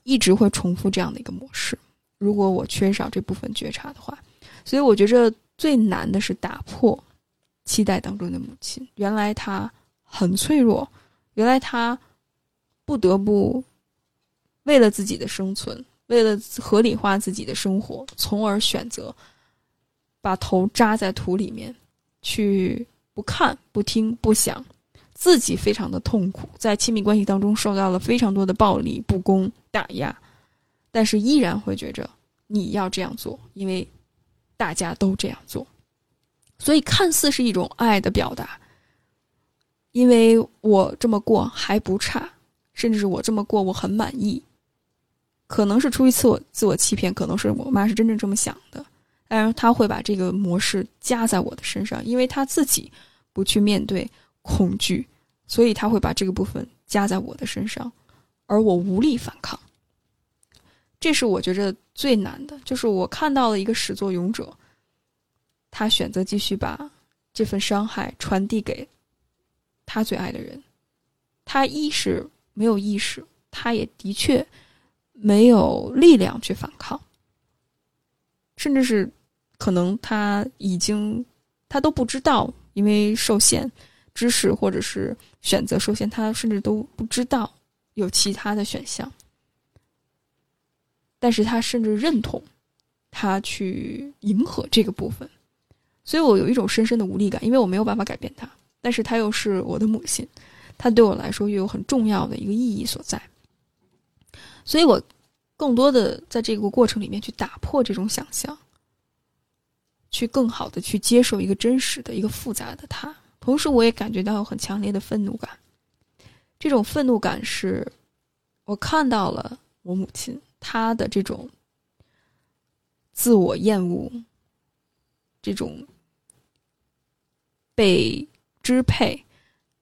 一直会重复这样的一个模式。如果我缺少这部分觉察的话，所以我觉着最难的是打破期待当中的母亲。原来她很脆弱，原来她不得不为了自己的生存。为了合理化自己的生活，从而选择把头扎在土里面，去不看、不听、不想，自己非常的痛苦，在亲密关系当中受到了非常多的暴力、不公、打压，但是依然会觉着你要这样做，因为大家都这样做，所以看似是一种爱的表达，因为我这么过还不差，甚至是我这么过我很满意。可能是出于自我自我欺骗，可能是我妈是真正这么想的，但是她会把这个模式加在我的身上，因为她自己不去面对恐惧，所以她会把这个部分加在我的身上，而我无力反抗。这是我觉着最难的，就是我看到了一个始作俑者，他选择继续把这份伤害传递给他最爱的人，他一是没有意识，他也的确。没有力量去反抗，甚至是可能他已经他都不知道，因为受限知识或者是选择受限，他甚至都不知道有其他的选项。但是他甚至认同他去迎合这个部分，所以我有一种深深的无力感，因为我没有办法改变他，但是他又是我的母亲，他对我来说又有很重要的一个意义所在。所以，我更多的在这个过程里面去打破这种想象，去更好的去接受一个真实的一个复杂的他。同时，我也感觉到有很强烈的愤怒感，这种愤怒感是，我看到了我母亲她的这种自我厌恶，这种被支配、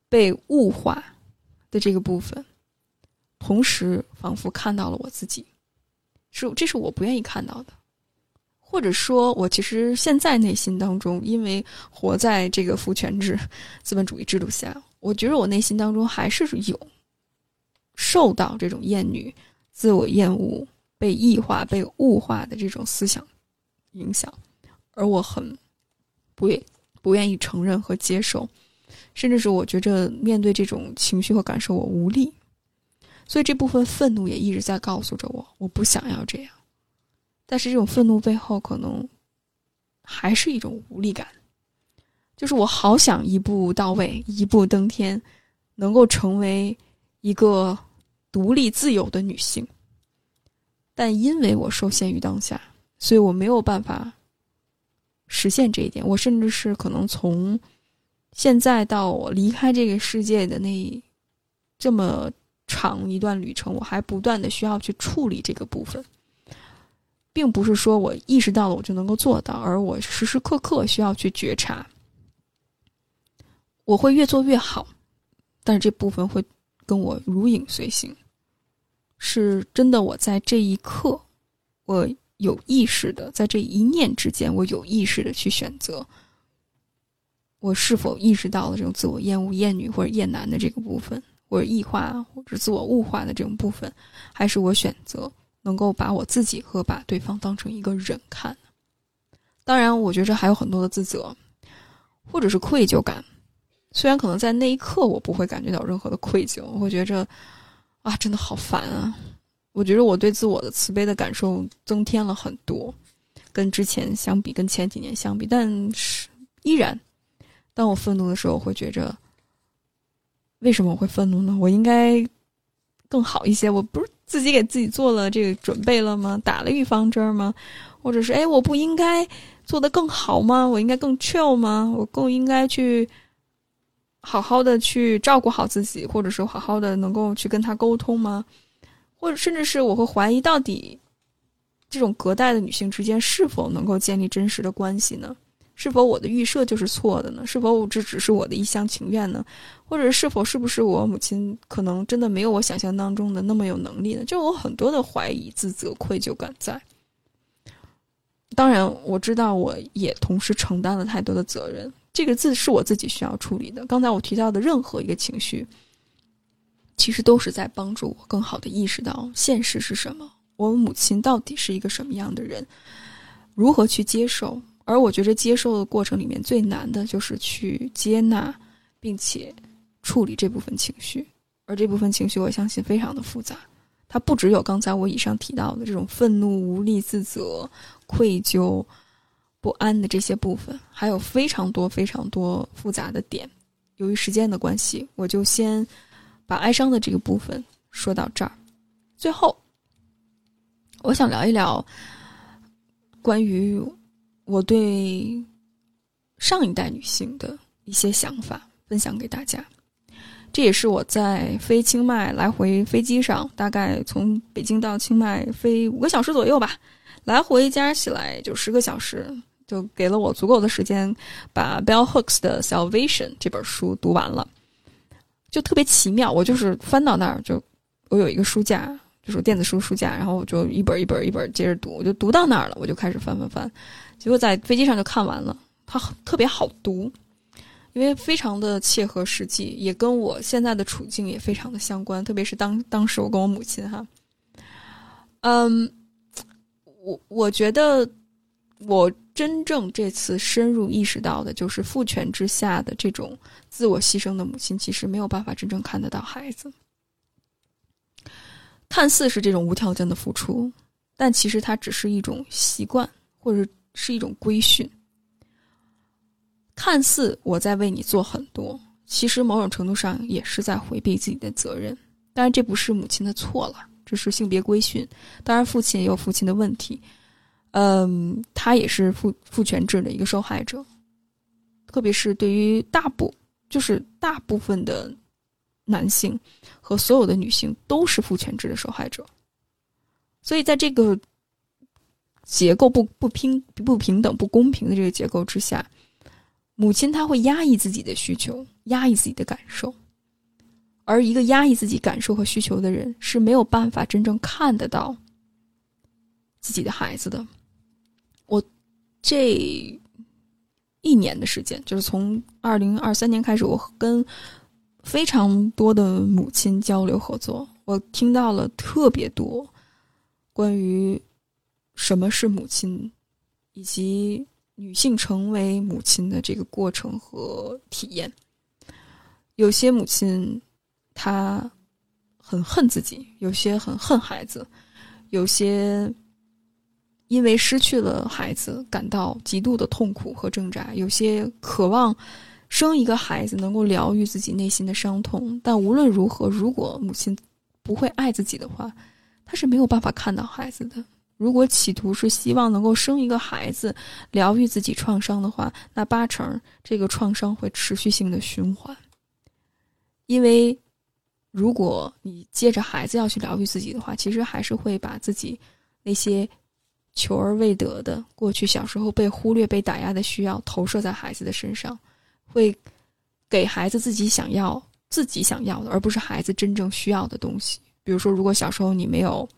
被物化的这个部分，同时仿佛看到了我自己，是这是我不愿意看到的。或者说，我其实现在内心当中，因为活在这个父权制、资本主义制度下，我觉得我内心当中还是有受到这种厌女、自我厌恶、被异化、被物化的这种思想影响，而我很不愿不愿意承认和接受，甚至是我觉着面对这种情绪和感受，我无力，所以这部分愤怒也一直在告诉着我，我不想要这样。但是这种愤怒背后，可能还是一种无力感，就是我好想一步到位，一步登天，能够成为一个独立自由的女性。但因为我受限于当下，所以我没有办法实现这一点。我甚至是可能从现在到我离开这个世界的那这么长一段旅程，我还不断的需要去处理这个部分。并不是说我意识到了我就能够做到，而我时时刻刻需要去觉察。我会越做越好，但是这部分会跟我如影随形。是真的，我在这一刻，我有意识的在这一念之间，我有意识的去选择，我是否意识到了这种自我厌恶、厌女或者厌男的这个部分，或者异化或者自我物化的这种部分，还是我选择？能够把我自己和把对方当成一个人看，当然，我觉着还有很多的自责，或者是愧疚感。虽然可能在那一刻我不会感觉到任何的愧疚，我会觉着啊，真的好烦啊！我觉得我对自我的慈悲的感受增添了很多，跟之前相比，跟前几年相比，但是依然，当我愤怒的时候，我会觉着，为什么我会愤怒呢？我应该更好一些。我不是。自己给自己做了这个准备了吗？打了预防针吗？或者是哎，我不应该做得更好吗？我应该更 chill 吗？我更应该去好好的去照顾好自己，或者是好好的能够去跟他沟通吗？或者甚至是我会怀疑，到底这种隔代的女性之间是否能够建立真实的关系呢？是否我的预设就是错的呢？是否这只是我的一厢情愿呢？或者是否是不是我母亲可能真的没有我想象当中的那么有能力呢？就有很多的怀疑、自责、愧疚感在。当然，我知道我也同时承担了太多的责任。这个字是我自己需要处理的。刚才我提到的任何一个情绪，其实都是在帮助我更好的意识到现实是什么，我母亲到底是一个什么样的人，如何去接受。而我觉着接受的过程里面最难的就是去接纳，并且处理这部分情绪。而这部分情绪，我相信非常的复杂。它不只有刚才我以上提到的这种愤怒、无力、自责、愧疚、不安的这些部分，还有非常多、非常多复杂的点。由于时间的关系，我就先把哀伤的这个部分说到这儿。最后，我想聊一聊关于。我对上一代女性的一些想法分享给大家，这也是我在飞清迈来回飞机上，大概从北京到清迈飞五个小时左右吧，来回加起来就十个小时，就给了我足够的时间把 Bell Hooks 的《Salvation》这本书读完了，就特别奇妙。我就是翻到那儿，就我有一个书架，就是电子书书架，然后我就一本一本一本接着读，我就读到那儿了，我就开始翻翻翻。结果在飞机上就看完了，它特别好读，因为非常的切合实际，也跟我现在的处境也非常的相关。特别是当当时我跟我母亲哈，嗯，我我觉得我真正这次深入意识到的，就是父权之下的这种自我牺牲的母亲，其实没有办法真正看得到孩子，看似是这种无条件的付出，但其实它只是一种习惯，或者。是一种规训，看似我在为你做很多，其实某种程度上也是在回避自己的责任。当然，这不是母亲的错了，这是性别规训。当然，父亲也有父亲的问题，嗯，他也是父父权制的一个受害者。特别是对于大部，就是大部分的男性和所有的女性都是父权制的受害者。所以，在这个结构不不平不平等不公平的这个结构之下，母亲她会压抑自己的需求，压抑自己的感受，而一个压抑自己感受和需求的人是没有办法真正看得到自己的孩子的。我这一年的时间，就是从二零二三年开始，我跟非常多的母亲交流合作，我听到了特别多关于。什么是母亲，以及女性成为母亲的这个过程和体验？有些母亲她很恨自己，有些很恨孩子，有些因为失去了孩子感到极度的痛苦和挣扎，有些渴望生一个孩子能够疗愈自己内心的伤痛。但无论如何，如果母亲不会爱自己的话，她是没有办法看到孩子的。如果企图是希望能够生一个孩子，疗愈自己创伤的话，那八成这个创伤会持续性的循环。因为，如果你接着孩子要去疗愈自己的话，其实还是会把自己那些求而未得的过去小时候被忽略、被打压的需要投射在孩子的身上，会给孩子自己想要、自己想要的，而不是孩子真正需要的东西。比如说，如果小时候你没有。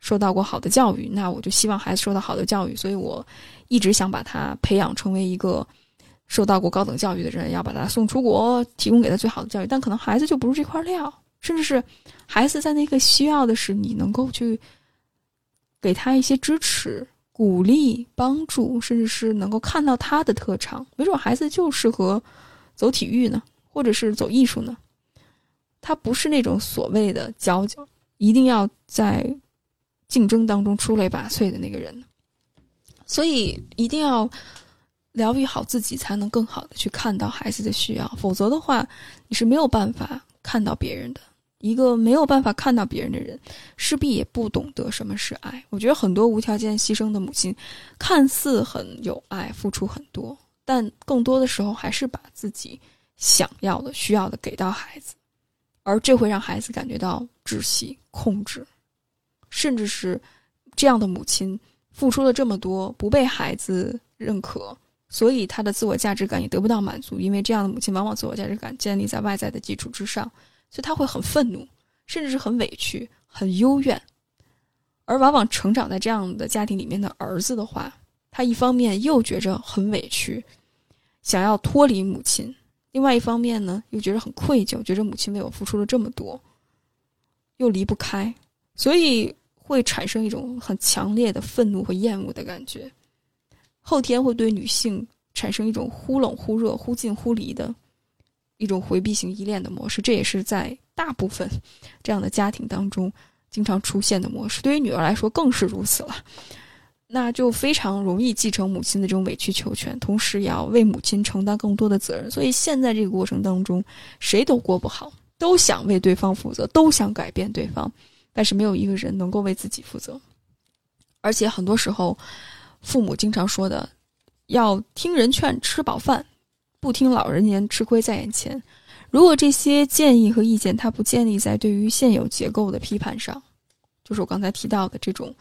受到过好的教育，那我就希望孩子受到好的教育，所以我一直想把他培养成为一个受到过高等教育的人，要把他送出国，提供给他最好的教育。但可能孩子就不是这块料，甚至是孩子在那个需要的是你能够去给他一些支持、鼓励、帮助，甚至是能够看到他的特长。没准孩子就适合走体育呢，或者是走艺术呢。他不是那种所谓的佼佼，一定要在。竞争当中出类拔萃的那个人，所以一定要疗愈好自己，才能更好的去看到孩子的需要。否则的话，你是没有办法看到别人的。一个没有办法看到别人的人，势必也不懂得什么是爱。我觉得很多无条件牺牲的母亲，看似很有爱，付出很多，但更多的时候还是把自己想要的、需要的给到孩子，而这会让孩子感觉到窒息、控制。甚至是这样的母亲付出了这么多，不被孩子认可，所以她的自我价值感也得不到满足。因为这样的母亲往往自我价值感建立在外在的基础之上，所以她会很愤怒，甚至是很委屈、很幽怨。而往往成长在这样的家庭里面的儿子的话，他一方面又觉着很委屈，想要脱离母亲；另外一方面呢，又觉着很愧疚，觉着母亲为我付出了这么多，又离不开，所以。会产生一种很强烈的愤怒和厌恶的感觉，后天会对女性产生一种忽冷忽热、忽近忽离的一种回避型依恋的模式，这也是在大部分这样的家庭当中经常出现的模式。对于女儿来说更是如此了，那就非常容易继承母亲的这种委曲求全，同时也要为母亲承担更多的责任。所以现在这个过程当中，谁都过不好，都想为对方负责，都想改变对方。但是没有一个人能够为自己负责，而且很多时候，父母经常说的“要听人劝，吃饱饭，不听老人言，吃亏在眼前”。如果这些建议和意见它不建立在对于现有结构的批判上，就是我刚才提到的这种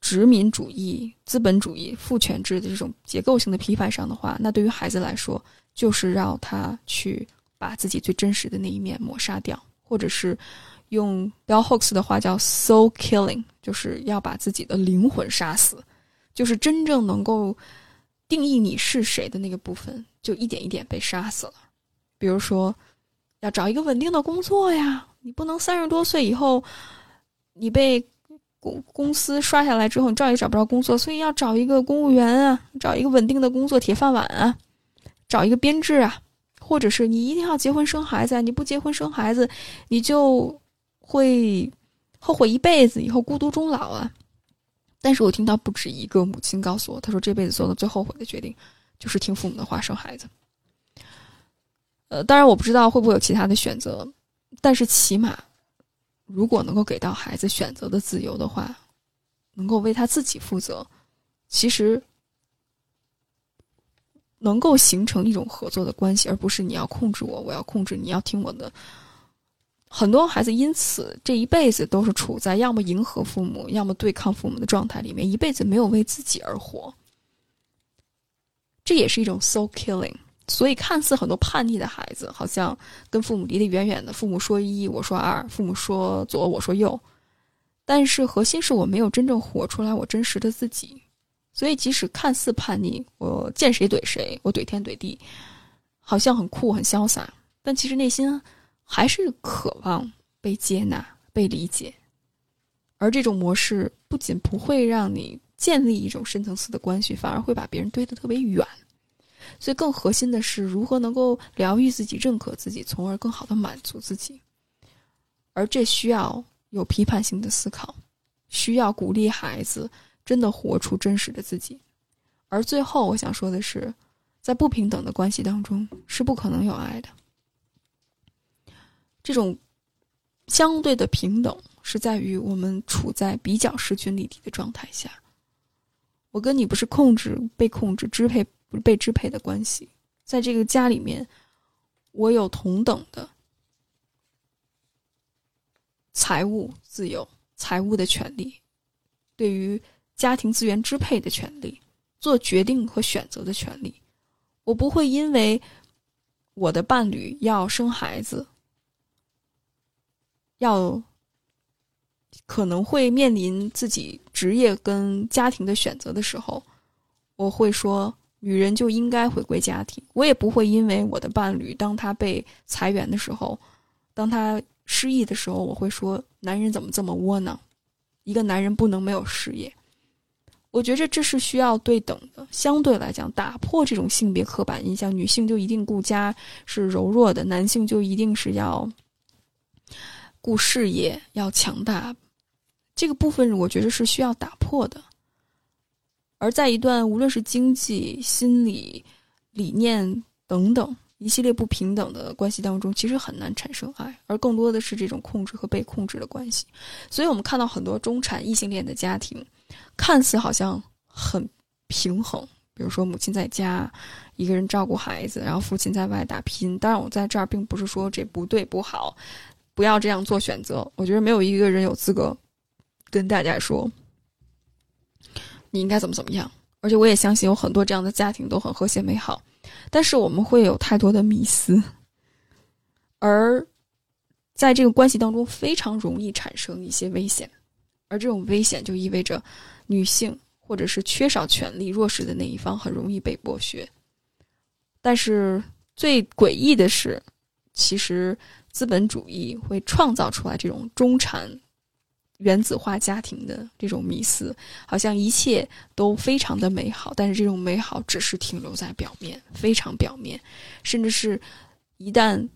殖民主义、资本主义、父权制的这种结构性的批判上的话，那对于孩子来说，就是让他去把自己最真实的那一面抹杀掉，或者是。用 Bell Hooks 的话叫 “soul killing”，就是要把自己的灵魂杀死，就是真正能够定义你是谁的那个部分，就一点一点被杀死了。比如说，要找一个稳定的工作呀，你不能三十多岁以后，你被公公司刷下来之后，你照样找不着工作，所以要找一个公务员啊，找一个稳定的工作，铁饭碗啊，找一个编制啊，或者是你一定要结婚生孩子，你不结婚生孩子，你就。会后悔一辈子，以后孤独终老啊！但是我听到不止一个母亲告诉我，她说这辈子做的最后悔的决定，就是听父母的话生孩子。呃，当然我不知道会不会有其他的选择，但是起码，如果能够给到孩子选择的自由的话，能够为他自己负责，其实能够形成一种合作的关系，而不是你要控制我，我要控制你，要听我的。很多孩子因此这一辈子都是处在要么迎合父母，要么对抗父母的状态里面，一辈子没有为自己而活。这也是一种 soul killing。所以，看似很多叛逆的孩子，好像跟父母离得远远的，父母说一，我说二，父母说左，我说右。但是核心是我没有真正活出来我真实的自己。所以，即使看似叛逆，我见谁怼谁，我怼天怼地，好像很酷很潇洒，但其实内心还是渴望被接纳、被理解。而这种模式不仅不会让你建立一种深层次的关系，反而会把别人堆得特别远。所以，更核心的是如何能够疗愈自己、认可自己，从而更好的满足自己。而这需要有批判性的思考，需要鼓励孩子真的活出真实的自己。而最后，我想说的是，在不平等的关系当中是不可能有爱的。这种相对的平等是在于我们处在比较势均力敌的状态下。我跟你不是控制、被控制、支配。不被支配的关系，在这个家里面，我有同等的财务自由、财务的权利，对于家庭资源支配的权利、做决定和选择的权利。我不会因为我的伴侣要生孩子，要可能会面临自己职业跟家庭的选择的时候，我会说。女人就应该回归家庭，我也不会因为我的伴侣，当他被裁员的时候，当他失意的时候，我会说男人怎么这么窝囊？一个男人不能没有事业。我觉着这是需要对等的，相对来讲，打破这种性别刻板印象，女性就一定顾家是柔弱的，男性就一定是要顾事业要强大。这个部分，我觉得是需要打破的。而在一段无论是经济、心理、理念等等一系列不平等的关系当中，其实很难产生爱，而更多的是这种控制和被控制的关系。所以，我们看到很多中产异性恋的家庭，看似好像很平衡，比如说母亲在家一个人照顾孩子，然后父亲在外打拼。当然，我在这儿并不是说这不对不好，不要这样做选择。我觉得没有一个人有资格跟大家说。你应该怎么怎么样？而且我也相信有很多这样的家庭都很和谐美好，但是我们会有太多的迷思，而在这个关系当中非常容易产生一些危险，而这种危险就意味着女性或者是缺少权利、弱势的那一方很容易被剥削。但是最诡异的是，其实资本主义会创造出来这种中产。原子化家庭的这种迷思，好像一切都非常的美好，但是这种美好只是停留在表面，非常表面，甚至是一旦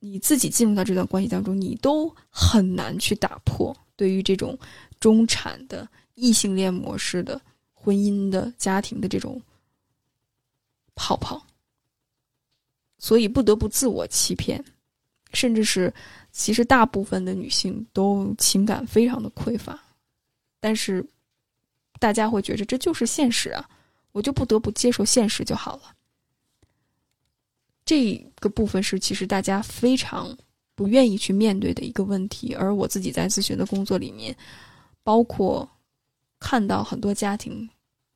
你自己进入到这段关系当中，你都很难去打破对于这种中产的异性恋模式的婚姻的家庭的这种泡泡，所以不得不自我欺骗，甚至是。其实大部分的女性都情感非常的匮乏，但是大家会觉得这就是现实啊，我就不得不接受现实就好了。这个部分是其实大家非常不愿意去面对的一个问题，而我自己在咨询的工作里面，包括看到很多家庭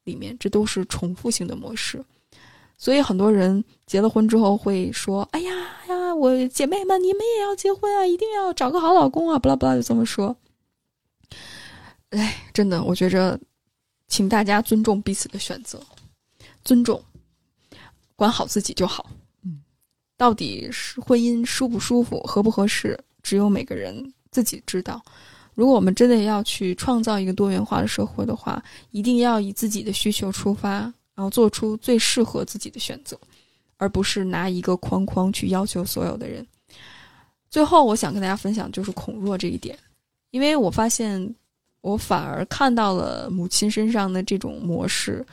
里面，这都是重复性的模式。所以很多人结了婚之后会说：“哎呀呀，我姐妹们，你们也要结婚啊，一定要找个好老公啊！”巴拉巴拉就这么说。哎，真的，我觉着，请大家尊重彼此的选择，尊重，管好自己就好。嗯，到底是婚姻舒不舒服、合不合适，只有每个人自己知道。如果我们真的要去创造一个多元化的社会的话，一定要以自己的需求出发。然后做出最适合自己的选择，而不是拿一个框框去要求所有的人。最后，我想跟大家分享就是恐弱这一点，因为我发现我反而看到了母亲身上的这种模式，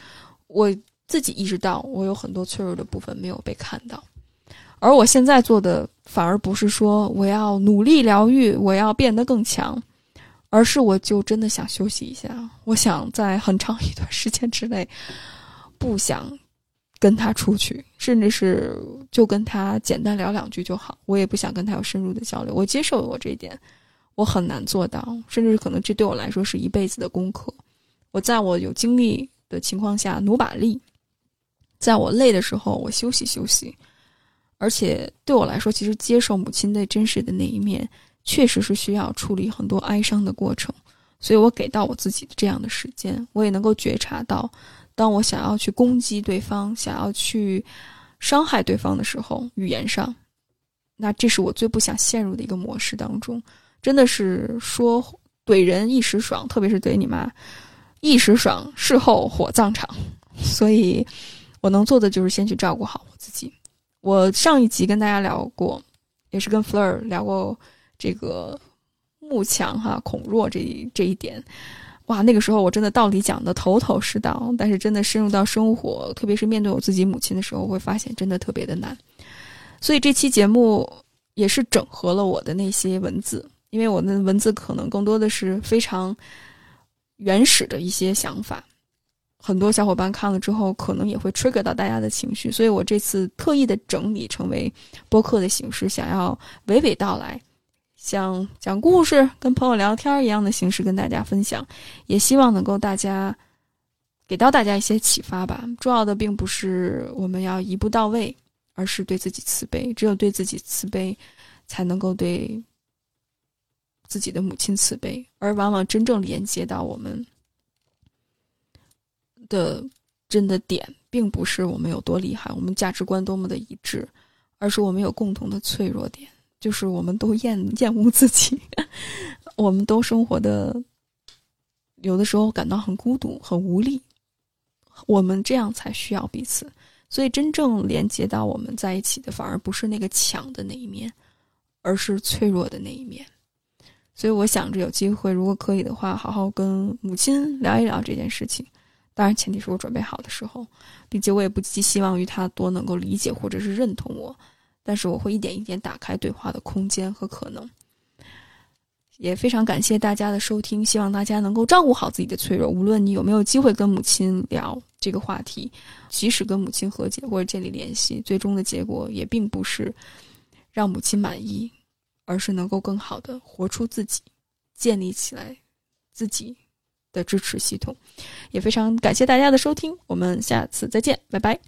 我自己意识到我有很多脆弱的部分没有被看到，而我现在做的反而不是说我要努力疗愈，我要变得更强，而是我就真的想休息一下，我想在很长一段时间之内。不想跟他出去，甚至是就跟他简单聊两句就好。我也不想跟他有深入的交流。我接受我这一点，我很难做到，甚至可能这对我来说是一辈子的功课。我在我有精力的情况下努把力，在我累的时候我休息休息。而且对我来说，其实接受母亲的真实的那一面，确实是需要处理很多哀伤的过程。所以我给到我自己这样的时间，我也能够觉察到。当我想要去攻击对方、想要去伤害对方的时候，语言上，那这是我最不想陷入的一个模式当中。真的是说怼人一时爽，特别是怼你妈，一时爽，事后火葬场。所以，我能做的就是先去照顾好我自己。我上一集跟大家聊过，也是跟 Fleur 聊过这个慕强哈恐弱这这一点。哇，那个时候我真的道理讲的头头是道，但是真的深入到生活，特别是面对我自己母亲的时候，会发现真的特别的难。所以这期节目也是整合了我的那些文字，因为我的文字可能更多的是非常原始的一些想法，很多小伙伴看了之后可能也会 trigger 到大家的情绪，所以我这次特意的整理成为播客的形式，想要娓娓道来。像讲故事、跟朋友聊天一样的形式跟大家分享，也希望能够大家给到大家一些启发吧。重要的并不是我们要一步到位，而是对自己慈悲。只有对自己慈悲，才能够对自己的母亲慈悲。而往往真正连接到我们的真的点，并不是我们有多厉害，我们价值观多么的一致，而是我们有共同的脆弱点。就是我们都厌 厌恶自己，我们都生活的有的时候感到很孤独、很无力，我们这样才需要彼此。所以，真正连接到我们在一起的，反而不是那个强的那一面，而是脆弱的那一面。所以，我想着有机会，如果可以的话，好好跟母亲聊一聊这件事情。当然，前提是我准备好的时候，并且我也不寄希望于他多能够理解或者是认同我。但是我会一点一点打开对话的空间和可能，也非常感谢大家的收听，希望大家能够照顾好自己的脆弱。无论你有没有机会跟母亲聊这个话题，即使跟母亲和解或者建立联系，最终的结果也并不是让母亲满意，而是能够更好的活出自己，建立起来自己的支持系统。也非常感谢大家的收听，我们下次再见，拜拜。